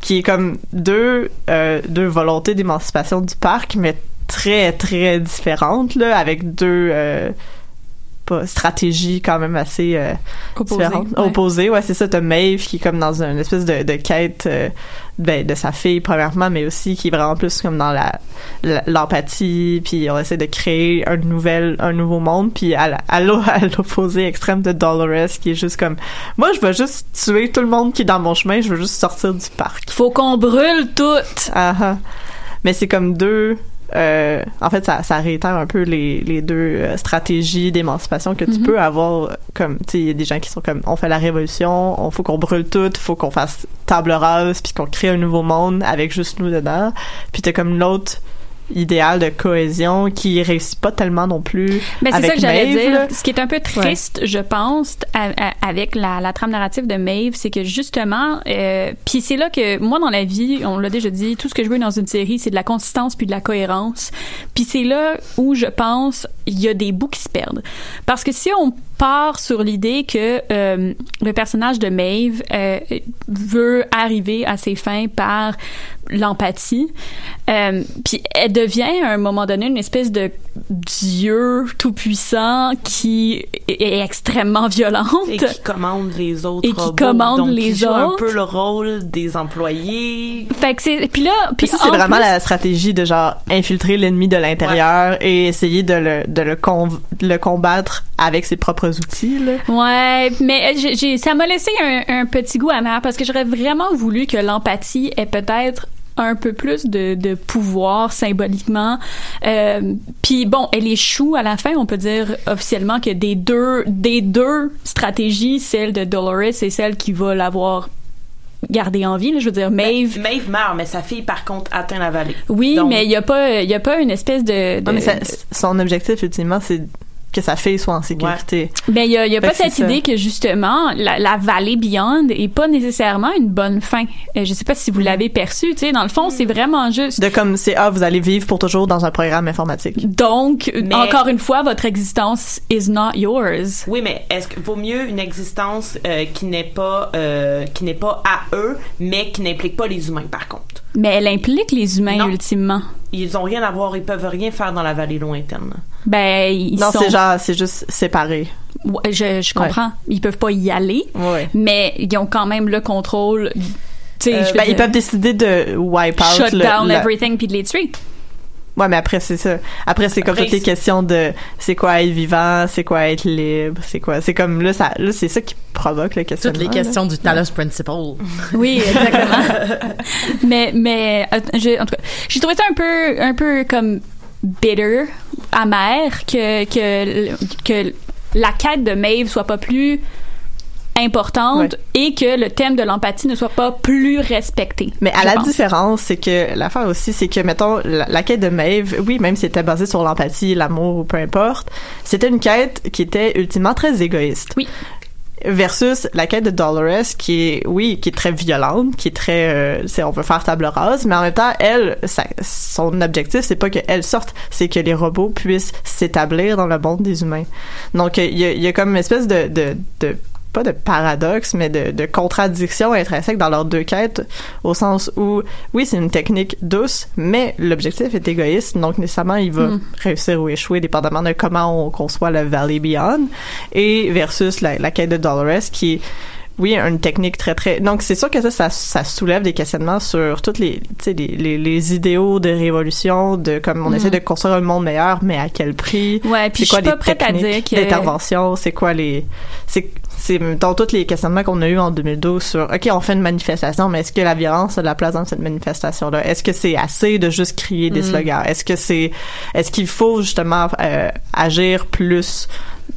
qui est comme deux euh, deux volontés d'émancipation du parc, mais très très différentes là, avec deux euh, pas, stratégies quand même assez euh, Opposé, différentes. ouais. Opposées, ouais, c'est ça. T'as Maeve qui est comme dans une espèce de, de quête euh, ben, de sa fille, premièrement, mais aussi qui est vraiment plus comme dans la l'empathie, puis on essaie de créer un nouvel un nouveau monde, puis à, l'opposé extrême de Dolores, qui est juste comme moi, je veux juste tuer tout le monde qui est dans mon chemin, je veux juste sortir du parc. Faut qu'on brûle tout. Ah ah. Mais c'est comme deux. Euh, en fait, ça, ça réitère un peu les, les deux euh, stratégies d'émancipation que tu Mhm. peux avoir. Comme, tu sais, il y a des gens qui sont comme, on fait la révolution, on faut qu'on brûle tout, faut qu'on fasse table rase, puis qu'on crée un nouveau monde avec juste nous dedans. Puis t'as comme l'autre idéal de cohésion qui réussit pas tellement non plus. Mais c'est avec ça que j'allais dire. Ce qui est un peu triste, je pense, à- à- avec la, la trame narrative de Maeve, c'est que justement, euh, puis c'est là que moi dans la vie, on l'a déjà dit, tout ce que je veux dans une série, c'est de la consistance puis de la cohérence. Puis c'est là où je pense il y a des bouts qui se perdent. Parce que si on part sur l'idée que euh, le personnage de Maeve euh, veut arriver à ses fins par l'empathie, euh, puis elle devient à un moment donné une espèce de dieu tout puissant qui est extrêmement violente Et qui commande les autres Et qui robots. commande donc, les qui joue un peu le rôle des employés. fait que c'est puis là puis ça, c'est en vraiment plus- la stratégie de genre infiltrer l'ennemi de l'intérieur et essayer de le, de le, con- le combattre avec ses propres outils. Là. Ouais, mais j'ai, j'ai- ça m'a laissé un, un petit goût amer parce que j'aurais vraiment voulu que l'empathie ait peut-être un peu plus de, de pouvoir symboliquement. Euh, Puis bon, elle échoue à la fin. On peut dire officiellement que des deux, des deux stratégies, celle de Dolores et celle qui va l'avoir gardée en vie. là, je veux dire, Maeve. Maeve meurt, mais sa fille, par contre, atteint la vallée. Oui, Donc- mais il y a pas, il y a pas une espèce de. de- Non, mais ça- son objectif, ultimement, c'est que sa fille soit en sécurité. Ben, il y a, y a pas que cette ça. idée que justement la, la vallée Beyond est pas nécessairement une bonne fin. Euh, je sais pas si vous l'avez perçu, tu sais, dans le fond, c'est vraiment juste. De comme c'est ah vous allez vivre pour toujours dans un programme informatique. Donc, Mais- encore une fois, votre existence is not yours. Oui, mais est-ce qu'il vaut mieux une existence euh, qui n'est pas euh, qui n'est pas à eux, mais qui n'implique pas les humains par contre? Mais elle implique les humains Non. ultimement. Ils ont rien à voir, ils peuvent rien faire dans la vallée lointaine. Ben, ils non, sont. c'est genre c'est juste séparé. Ouais, je, je comprends. Ils peuvent pas y aller, Ouais. mais ils ont quand même le contrôle. Tu sais, Euh, ben, ils peuvent décider de wipe out shut le- down le- everything puis de les tuer. Ouais, mais après c'est ça. Après c'est comme Après, toutes les questions de c'est quoi être vivant, c'est quoi être libre, c'est quoi. C'est comme là ça là c'est ça qui provoque le questionnement. Toutes les là. questions du Talos Principle. Oui, exactement. mais mais euh, j'ai- en tout cas, j'ai trouvé ça un peu un peu comme bitter, amer que que que la quête de Maeve soit pas plus importante et que le thème de l'empathie ne soit pas plus respecté. Mais à la pense. différence, c'est que l'affaire aussi, c'est que, mettons, la, la quête de Maeve, oui, même si c'était basée sur l'empathie, l'amour ou peu importe, c'était une quête qui était ultimement très égoïste. Oui. Versus la quête de Dolores, qui est, oui, qui est très violente, qui est très, euh, c'est, on veut faire table rase, mais en même temps, elle, son objectif, c'est pas qu'elle sorte, c'est que les robots puissent s'établir dans le monde des humains. Donc, il y a, il y a comme une espèce de, de, de pas de paradoxe, mais de, de contradiction intrinsèque dans leurs deux quêtes, au sens où, oui, c'est une technique douce, mais l'objectif est égoïste, donc nécessairement, il va Mm. réussir ou échouer, dépendamment de comment on conçoit le Valley Beyond, et versus la, la quête de Dolores, qui est oui, une technique très très. Donc c'est sûr que ça, ça, ça soulève des questionnements sur toutes les, tu sais, les, les, les idéaux de révolution, de comme on Mhm. essaie de construire un monde meilleur, mais à quel prix? Ouais, puis C'est quoi je suis pas prête à dire que d'intervention? C'est quoi les C'est dans tous les questionnements qu'on a eu en 2012 sur OK, on fait une manifestation, mais est-ce que la violence a de la place dans cette manifestation là Est-ce que c'est assez de juste crier des Mhm. slogans? Est-ce que c'est est-ce qu'il faut justement euh, agir plus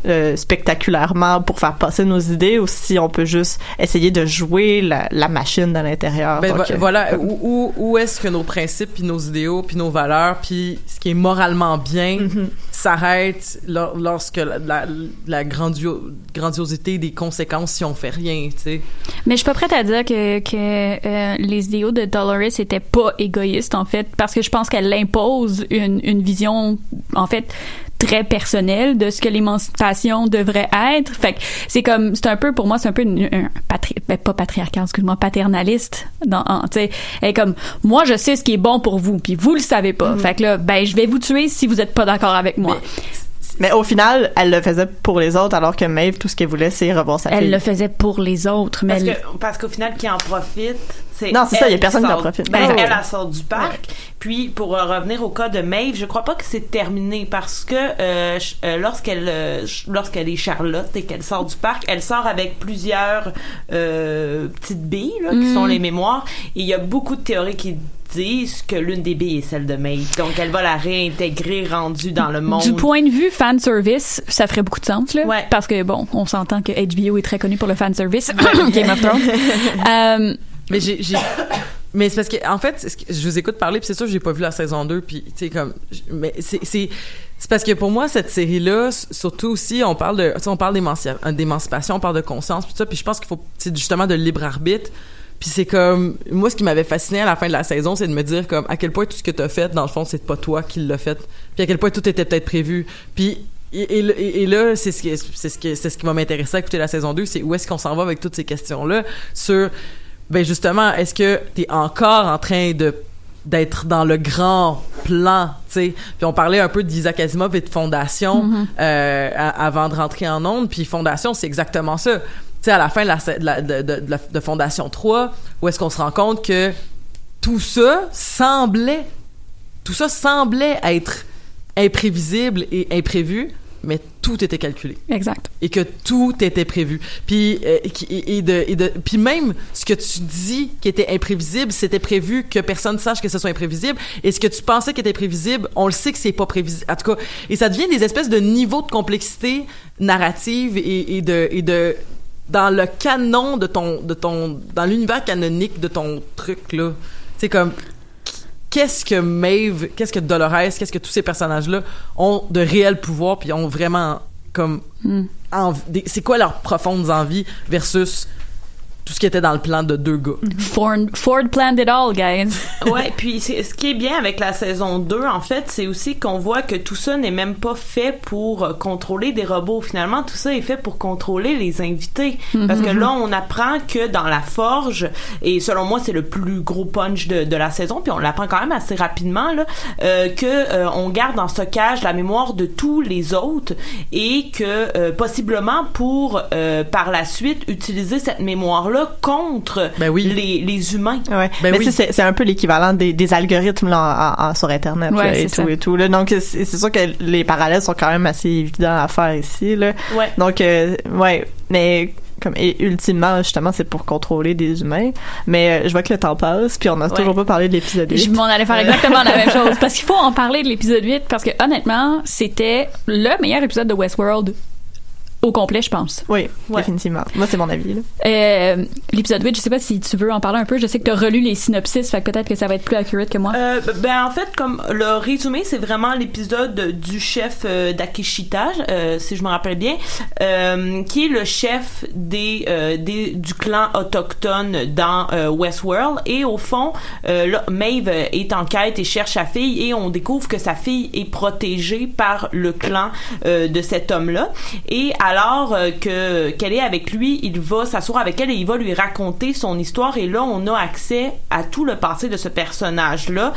euh, spectaculairement pour faire passer nos idées ou si on peut juste essayer de jouer la, la machine de l'intérieur Ben, Donc, euh, voilà, où, où, où est-ce que nos principes, puis nos idéaux, puis nos valeurs, puis ce qui est moralement bien Mhm. s'arrête lor- lorsque la, la, la grandio- grandiosité des conséquences si on fait rien, tu sais? Mais je suis pas prête à dire que, que euh, les idéaux de Dolores étaient pas égoïstes, en fait, parce que je pense qu'elle impose une, une vision, en fait, très personnelle de ce que l'émancipation devrait être. Fait que c'est comme, c'est un peu, pour moi, c'est un peu une, un patri, ben, pas patriarcal, excuse-moi, paternaliste. Dans, tu sais, elle est comme, moi, je sais ce qui est bon pour vous, puis vous le savez pas. Fait que là, ben, je vais vous tuer si vous êtes pas d'accord avec moi. Mais au final, elle le faisait pour les autres, alors que Maeve, tout ce qu'elle voulait, c'est revoir sa Elle fille. le faisait pour les autres, mais Parce elle- que parce qu'au final, qui en profite, Non, c'est ça, elle y a personne qui en profite. Ben, Ouais. elle, elle sort du parc. Puis pour euh, revenir au cas de Maeve, je crois pas que c'est terminé parce que euh, euh, lorsqu'elle euh, lorsqu'elle est Charlotte et qu'elle sort du parc, elle sort avec plusieurs euh, petites billes là, qui Mm. sont les mémoires. Et il y a beaucoup de théories qui disent que l'une des billes est celle de Maeve. Donc elle va la réintégrer rendue dans le monde. Du point de vue fan service, ça ferait beaucoup de sens là, Ouais. parce que bon, on s'entend que HBO est très connu pour le fan service, Game of Thrones. Euh, Mais j'ai, mais c'est parce que en fait, je vous écoute parler, puis c'est sûr j'ai pas vu la saison 2, puis tu sais comme, mais c'est c'est parce que pour moi cette série là, surtout aussi, on parle de, on parle d'émanci- d'émancipation, on parle de conscience, puis ça, puis je pense qu'il faut, justement de libre arbitre. Puis c'est comme moi ce qui m'avait fasciné à la fin de la saison, c'est de me dire comme à quel point tout ce que t'as fait dans le fond c'est pas toi qui l'as fait, puis à quel point tout était peut-être prévu. Puis et, là, c'est ce qui, c'est ce c'est ce qui va m'intéresser à écouter la saison 2, c'est où est-ce qu'on s'en va avec toutes ces questions-là sur, ben justement, est-ce que t'es encore en train de d'être dans le grand plan, tu sais? Puis on parlait un peu d'Isaac Asimov et de Fondation Mhm. euh, avant de rentrer en onde. Puis Fondation, c'est exactement ça. Tu sais, à la fin de, la, de, de Fondation 3, où est-ce qu'on se rend compte que tout ça semblait, tout ça semblait être imprévisible et imprévu, mais tout était calculé exact. et que tout était prévu. Puis euh, et, et de, et de puis même ce que tu dis qui était imprévisible, c'était prévu que personne sache que ce soit imprévisible et ce que tu pensais qui était prévisible, on le sait que c'est pas prévisible. En tout cas, et ça devient des espèces de niveaux de complexité narrative et, et de et de dans le canon de ton de ton dans l'univers canonique de ton truc là. C'est comme qu'est-ce que Maeve, qu'est-ce que Dolores, qu'est-ce que tous ces personnages-là ont de réels pouvoirs puis ont vraiment comme Hmm. c'est quoi leurs profondes envies versus tout ce qui était dans le plan de deux gars. Ford, Ford planned it all, guys. ouais, puis ce qui est bien avec la saison 2, en fait, c'est aussi qu'on voit que tout ça n'est même pas fait pour euh, contrôler des robots. Finalement, tout ça est fait pour contrôler les invités. Parce que là, on apprend que dans la forge, et selon moi, c'est le plus gros punch de, de la saison, puis on l'apprend quand même assez rapidement, là, euh, que euh, on garde en stockage la mémoire de tous les autres et que euh, possiblement pour euh, par la suite utiliser cette mémoire-là contre Ben oui. les, les humains. Ouais. Ben oui. c'est c'est un peu l'équivalent des, des algorithmes là, en- en- sur internet Ouais, là, et c'est tout et tout là. donc c'est c'est sûr que les parallèles sont quand même assez évidents à faire ici là Ouais. donc euh, ouais mais comme et ultimement justement c'est pour contrôler des humains mais euh, je vois que le temps passe puis on a Ouais. toujours pas parlé de l'épisode Je 8 m'en allais faire exactement la même chose. Parce qu'il faut en parler de l'épisode 8, parce que honnêtement, c'était le meilleur épisode de Westworld au complet, je pense. oui Ouais. définitivement moi c'est mon avis. Euh, l'épisode 8, je sais pas si tu veux en parler un peu. Je sais que tu as relu les synopsis, fait que peut-être que ça va être plus accurate que moi. Euh, ben en fait comme le résumé c'est vraiment l'épisode du chef euh, d'Akishita euh, si je me rappelle bien euh, qui est le chef des, euh, des du clan autochtone dans euh, Westworld et au fond euh, là, Maeve est en quête et cherche sa fille et on découvre que sa fille est protégée par le clan euh, de cet homme là et alors euh, que qu'elle est avec lui il va s'asseoir avec elle et il va lui raconter son histoire et là on a accès à tout le passé de ce personnage là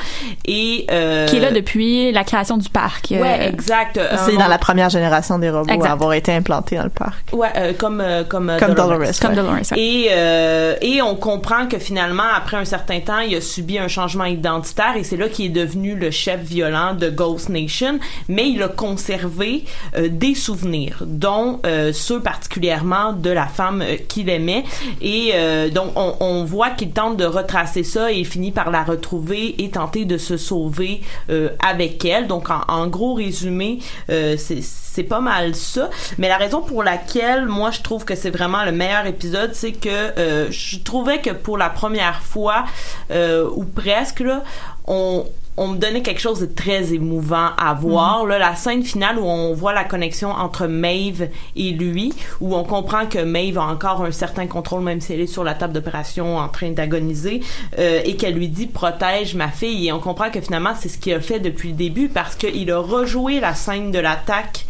et euh, Qui est là depuis la création du parc. Euh, ouais exact c'est dans on- la première génération des robots Exact. à avoir été implantés dans le parc ouais euh, comme euh, comme comme Dolores. Dolores Comme ouais. Dolores. ouais. Et, euh, et on comprend que finalement, après un certain temps, il a subi un changement identitaire et c'est là qu'il est devenu le chef violent de Ghost Nation, mais il a conservé euh, des souvenirs, dont euh, ceux particulièrement de la femme euh, qu'il aimait. Et euh, donc, on, voit qu'il tente de retracer ça et il finit par la retrouver et tenter de se sauver euh, avec elle. Donc, en, gros résumé, euh, c'est c'est pas mal ça. Mais la raison pour laquelle moi je trouve que c'est vraiment le meilleur épisode, c'est que euh, je trouvais que pour la première fois euh, ou presque là, on on me donnait quelque chose de très émouvant à voir. Là, la scène finale où on voit la connexion entre Maeve et lui, où on comprend que Maeve a encore un certain contrôle, même si elle est sur la table d'opération en train d'agoniser, euh, et qu'elle lui dit protège ma fille. Et on comprend que finalement c'est ce qu'il a fait depuis le début parce qu'il a rejoué la scène de l'attaque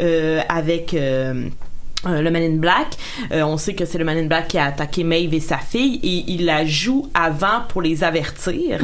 euh, avec. euh, le Man in Black, on sait que c'est le Man in Black qui a attaqué Maeve et sa fille et il la joue avant pour les avertir.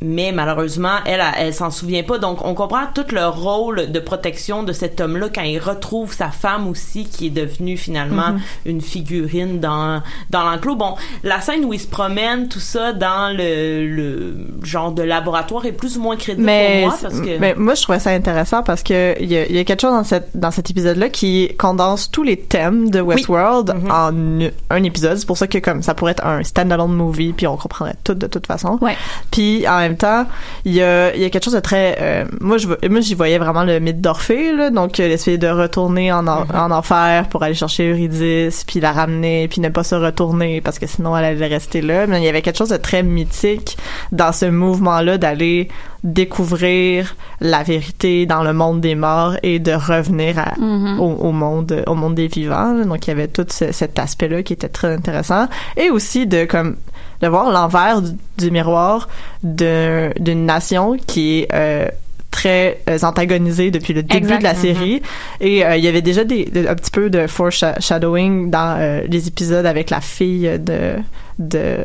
Mais malheureusement, elle, elle, elle s'en souvient pas. Donc, on comprend tout le rôle de protection de cet homme-là quand il retrouve sa femme aussi, qui est devenue finalement une figurine dans dans l'enclos. Bon, la scène où il se promène, tout ça dans le, le genre de laboratoire est plus ou moins crédible mais, pour moi parce que mais moi je trouvais ça intéressant parce que il y y a quelque chose dans cette dans cet épisode là qui condense tous les thèmes de Westworld Mhm. en un- un épisode c'est pour ça que comme ça pourrait être un standalone movie puis on comprendrait tout de toute façon Ouais. puis en même temps il y a il y a quelque chose de très euh, moi je moi j'y voyais vraiment le mythe d'Orphée là. Donc euh, essayer de retourner en, en, en enfer pour aller chercher Eurydice puis la ramener puis ne pas se retourner parce que sinon elle allait rester là. Mais il y avait quelque chose de très mythique dans ce mouvement là d'aller découvrir la vérité dans le monde des morts et de revenir à- Mhm. au, au monde au monde des vivants donc il y avait tout ce- cet aspect là qui était très intéressant. Et aussi de comme de voir l'envers du, du miroir d'une nation qui est euh, très euh, antagonisée depuis le début de la série. Et euh, il y avait déjà des, de- un petit peu de foreshadowing dans euh, les épisodes avec la fille de de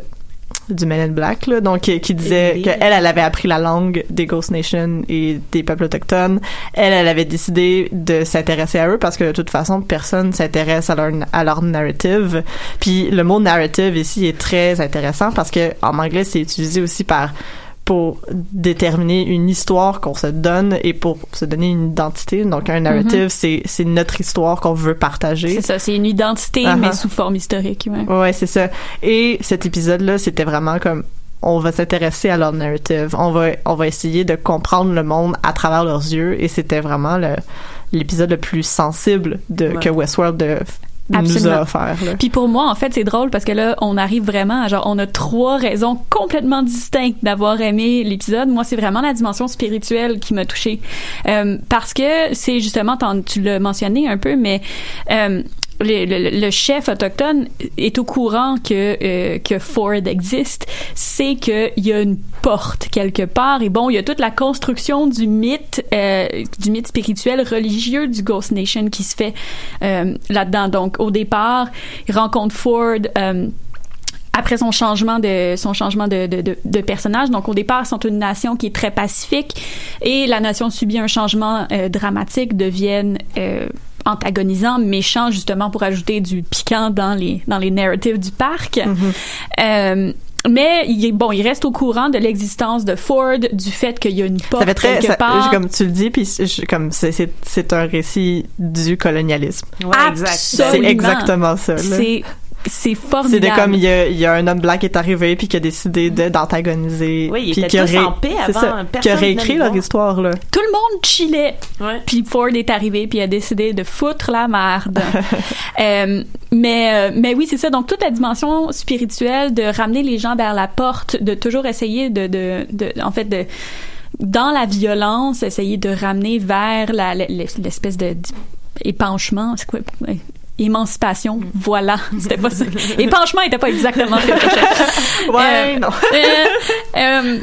du Men in Black là, donc qui disait qu'elle elle avait appris la langue des Ghost Nation et des peuples autochtones. Elle elle avait décidé de s'intéresser à eux parce que de toute façon personne s'intéresse à leur à leur narrative. Puis le mot narrative ici est très intéressant parce que en anglais c'est utilisé aussi par pour déterminer une histoire qu'on se donne et pour se donner une identité. Donc, un narrative, c'est, c'est notre histoire qu'on veut partager. C'est ça, c'est une identité, Uh-huh. mais sous forme historique. Ouais. Ouais, c'est ça. Et cet épisode-là, c'était vraiment comme on va s'intéresser à leur narrative. On va on va essayer de comprendre le monde à travers leurs yeux et c'était vraiment le l'épisode le plus sensible de Ouais. que Westworld de- nous a Absolument. offert. Là. Puis pour moi, en fait, c'est drôle parce que là, on arrive vraiment à genre, on a trois raisons complètement distinctes d'avoir aimé l'épisode. Moi, c'est vraiment la dimension spirituelle qui m'a touchée. Euh, parce que c'est justement, tu l'as mentionné un peu, mais euh, le, chef autochtone est au courant que euh, que Ford existe, c'est qu'il y a une porte quelque part et bon, il y a toute la construction du mythe euh, du mythe spirituel religieux du Ghost Nation qui se fait euh, là-dedans. Donc au départ, il rencontre Ford après son changement de son changement de, de, de, personnage. Donc au départ, ils sont une nation qui est très pacifique et la nation subit un changement dramatique, deviennent antagonisants, méchants justement pour ajouter du piquant dans les dans les narratives du parc. Euh, mais il est, bon, il reste au courant de l'existence de Ford, du fait qu'il y a une porte Ça fait très, quelque ça- part. comme tu le dis, puis je- comme c'est c'est c'est un récit du colonialisme. Ouais, exact. C'est Absolument. exactement ça. C'est c'est C'est formidable. de comme il y, a, il y a un homme blanc qui est arrivé puis qui a décidé d'antagoniser. Oui, étaient qui a tous en paix c'est avant, ça, personne qui a venait réécrit leur histoire là. Tout le monde chillait. Ouais. Puis Ford est arrivé puis a décidé de foutre la merde. Euh, mais euh, mais oui, c'est ça. Donc toute la dimension spirituelle de ramener les gens vers la porte, de toujours essayer de de, de en fait de dans la violence, essayer de ramener vers l'espèce de épanchement, c'est quoi Émancipation, voilà, c'était pas ça. Épanchement était pas exactement ce que je cherchais. Ouais, Euh, non. euh, euh,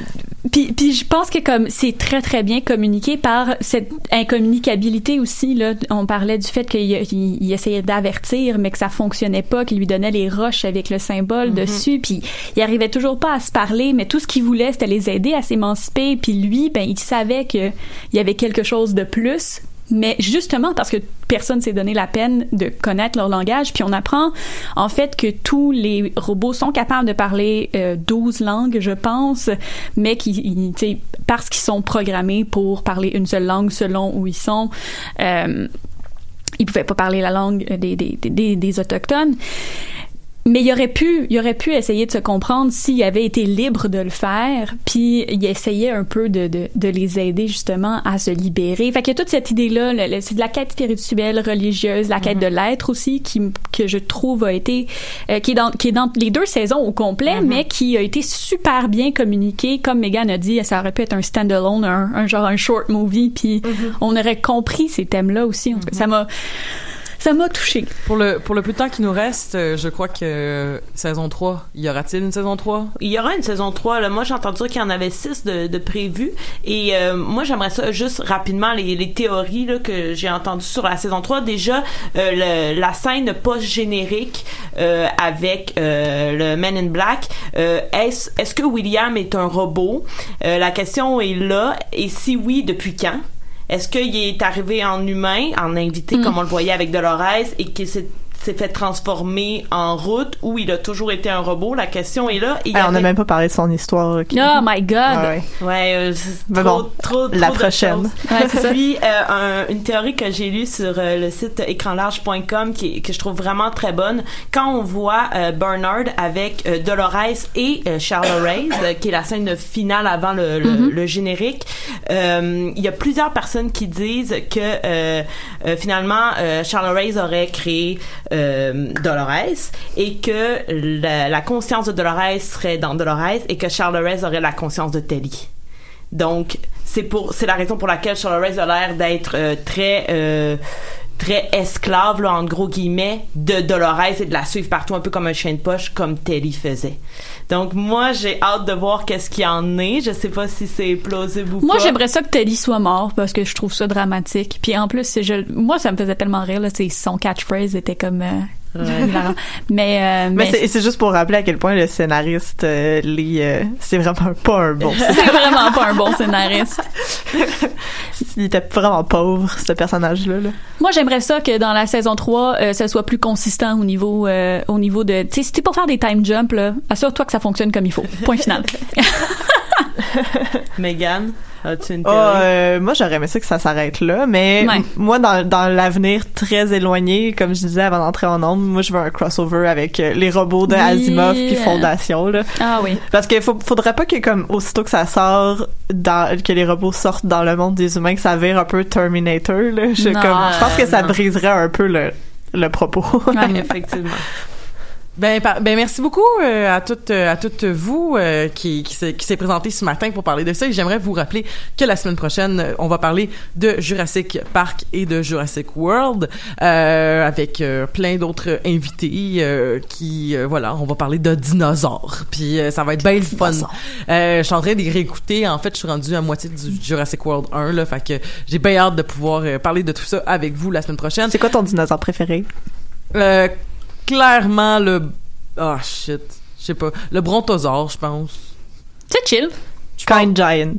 puis, puis je pense que comme c'est très très bien communiqué par cette incommunicabilité aussi là. On parlait du fait qu'il il, il essayait d'avertir mais que ça fonctionnait pas qu'il lui donnait les roches avec le symbole dessus. Puis il arrivait toujours pas à se parler mais tout ce qu'il voulait c'était les aider à s'émanciper. Puis lui ben il savait que il y avait quelque chose de plus mais justement parce que personne s'est donné la peine de connaître leur langage, puis on apprend en fait que tous les robots sont capables de parler euh, 12 langues, je pense, mais qui, parce qu'ils sont programmés pour parler une seule langue selon où ils sont. Euh, ils pouvaient pas parler la langue des, des, des, des autochtones. Mais il aurait pu, il aurait pu essayer de se comprendre s'il avait été libre de le faire, puis il essayait un peu de, de, de les aider justement à se libérer. Fait qu'il y a toute cette idée-là, c'est de la quête spirituelle, religieuse, la quête de l'être aussi, qui que je trouve a été, euh, qui est dans qui est dans les deux saisons au complet, mais qui a été super bien communiqué. Comme Megan a dit, ça aurait pu être un standalone, un, un genre un short movie, puis on aurait compris ces thèmes-là aussi. En tout cas, ça m'a ça m'a touché. Pour le, pour le peu de temps qui nous reste, euh, je crois que euh, saison 3, y aura-t-il une saison 3? Il y aura une saison 3. Là. Moi, j'ai entendu dire qu'il y en avait 6 de, de prévus. Et euh, moi, j'aimerais ça juste rapidement, les, les théories là, que j'ai entendues sur la saison 3. Déjà, euh, le- la scène post-générique euh, avec euh, le Men in Black. Euh, est-ce, est-ce que William est un robot? Euh, la question est là. Et si oui, depuis quand? Est-ce qu'il est arrivé en humain, en invité, Mm. comme on le voyait avec Dolores, et qu'il s'est s'est fait transformer en route ou il a toujours été un robot? La question est là. Et Ah, on n'a avait- même pas parlé de son histoire. ok. Oh my God! Ouais, ouais. Ouais, euh, trop, bon, trop, la trop de prochaine. Ouais, ça. Puis, euh, un- une théorie que j'ai lue sur euh, le site écranlarge.com qui, que je trouve vraiment très bonne. Quand on voit euh, Bernard avec euh, Dolores et euh, Charlotte euh, qui est la scène finale avant le, le, Mm-hmm. le générique, euh, il y a plusieurs personnes qui disent que euh, euh, finalement euh, Charlotte Race aurait créé euh, Dolores et que la, conscience de Dolores serait dans Dolores et que Race aurait la conscience de Telly. Donc, c'est pour c'est la raison pour laquelle Race a l'air d'être euh, très euh, très esclave en gros guillemets de Dolores et de la suivre partout un peu comme un chien de poche comme Telly faisait. Donc moi j'ai hâte de voir qu'est-ce qu'il en est. Je sais pas si c'est plausible ou Moi, pas. j'aimerais ça que Teddy soit mort parce que je trouve ça dramatique. Puis en plus, je, moi, ça me faisait tellement rire. Là, c'est- son catchphrase était comme euh. Mais, euh, Mais mais c'est juste pour rappeler à quel point le scénariste euh, Lee, euh, c'est vraiment pas un bon. c'est vraiment pas un bon scénariste. Il était vraiment pauvre ce personnage-là. là. Moi, j'aimerais ça que dans la saison 3, euh, ça soit plus consistant au niveau, euh, au niveau de. Tu sais, si t'es pour faire des time jumps, là, assure-toi que ça fonctionne comme il faut. Point final. Megan, as-tu une Ah, euh, moi, j'aurais aimé ça que ça s'arrête là, mais Ouais. moi, dans, dans l'avenir très éloigné, comme je disais avant d'entrer en onde, moi, je veux un crossover avec euh, les robots de Oui. Asimov puis Fondation, là. ah oui. Parce qu'il faudrait pas que, comme, aussitôt que ça sort, dans, que les robots sortent dans le monde des humains, que ça vire un peu Terminator, là. Je, Non. comme, je pense que ça briserait un peu le, le propos. Ouais, effectivement. Ben, ben merci beaucoup euh, à toutes euh, à toutes vous euh, qui qui s'est qui s'est présenté ce matin pour parler de ça. Et j'aimerais vous rappeler que la semaine prochaine on va parler de Jurassic Park et de Jurassic World avec plein d'autres invités qui voilà on va parler de dinosaures. Puis ça va être bien fun. Je suis en train de réécouter. En fait je suis rendu à moitié du Jurassic World 1 là fait que j'ai bien hâte de pouvoir parler de tout ça avec vous la semaine prochaine. C'est quoi ton dinosaure préféré? Clairement le ah shit je sais pas le brontosaure je pense C'est chill. Kind Giant.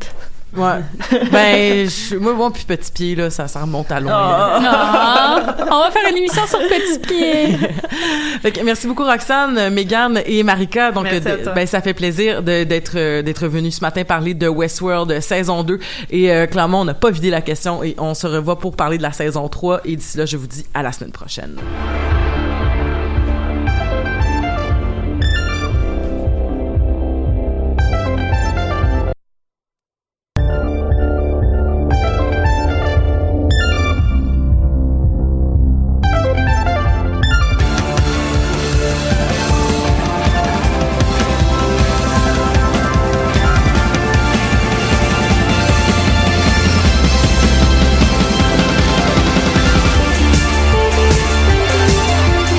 ouais ben je- moi moi puis petit pied là ça ça remonte à loin Ah, on va faire une émission sur Petit Pied. Fait que merci beaucoup Roxane, Megan et Marika. Donc Merci à toi. ben ça fait plaisir de- d'être euh, d'être venu ce matin parler de Westworld euh, saison 2 et euh, clairement on n'a pas vidé la question et on se revoit pour parler de la saison 3 et d'ici là je vous dis à la semaine prochaine.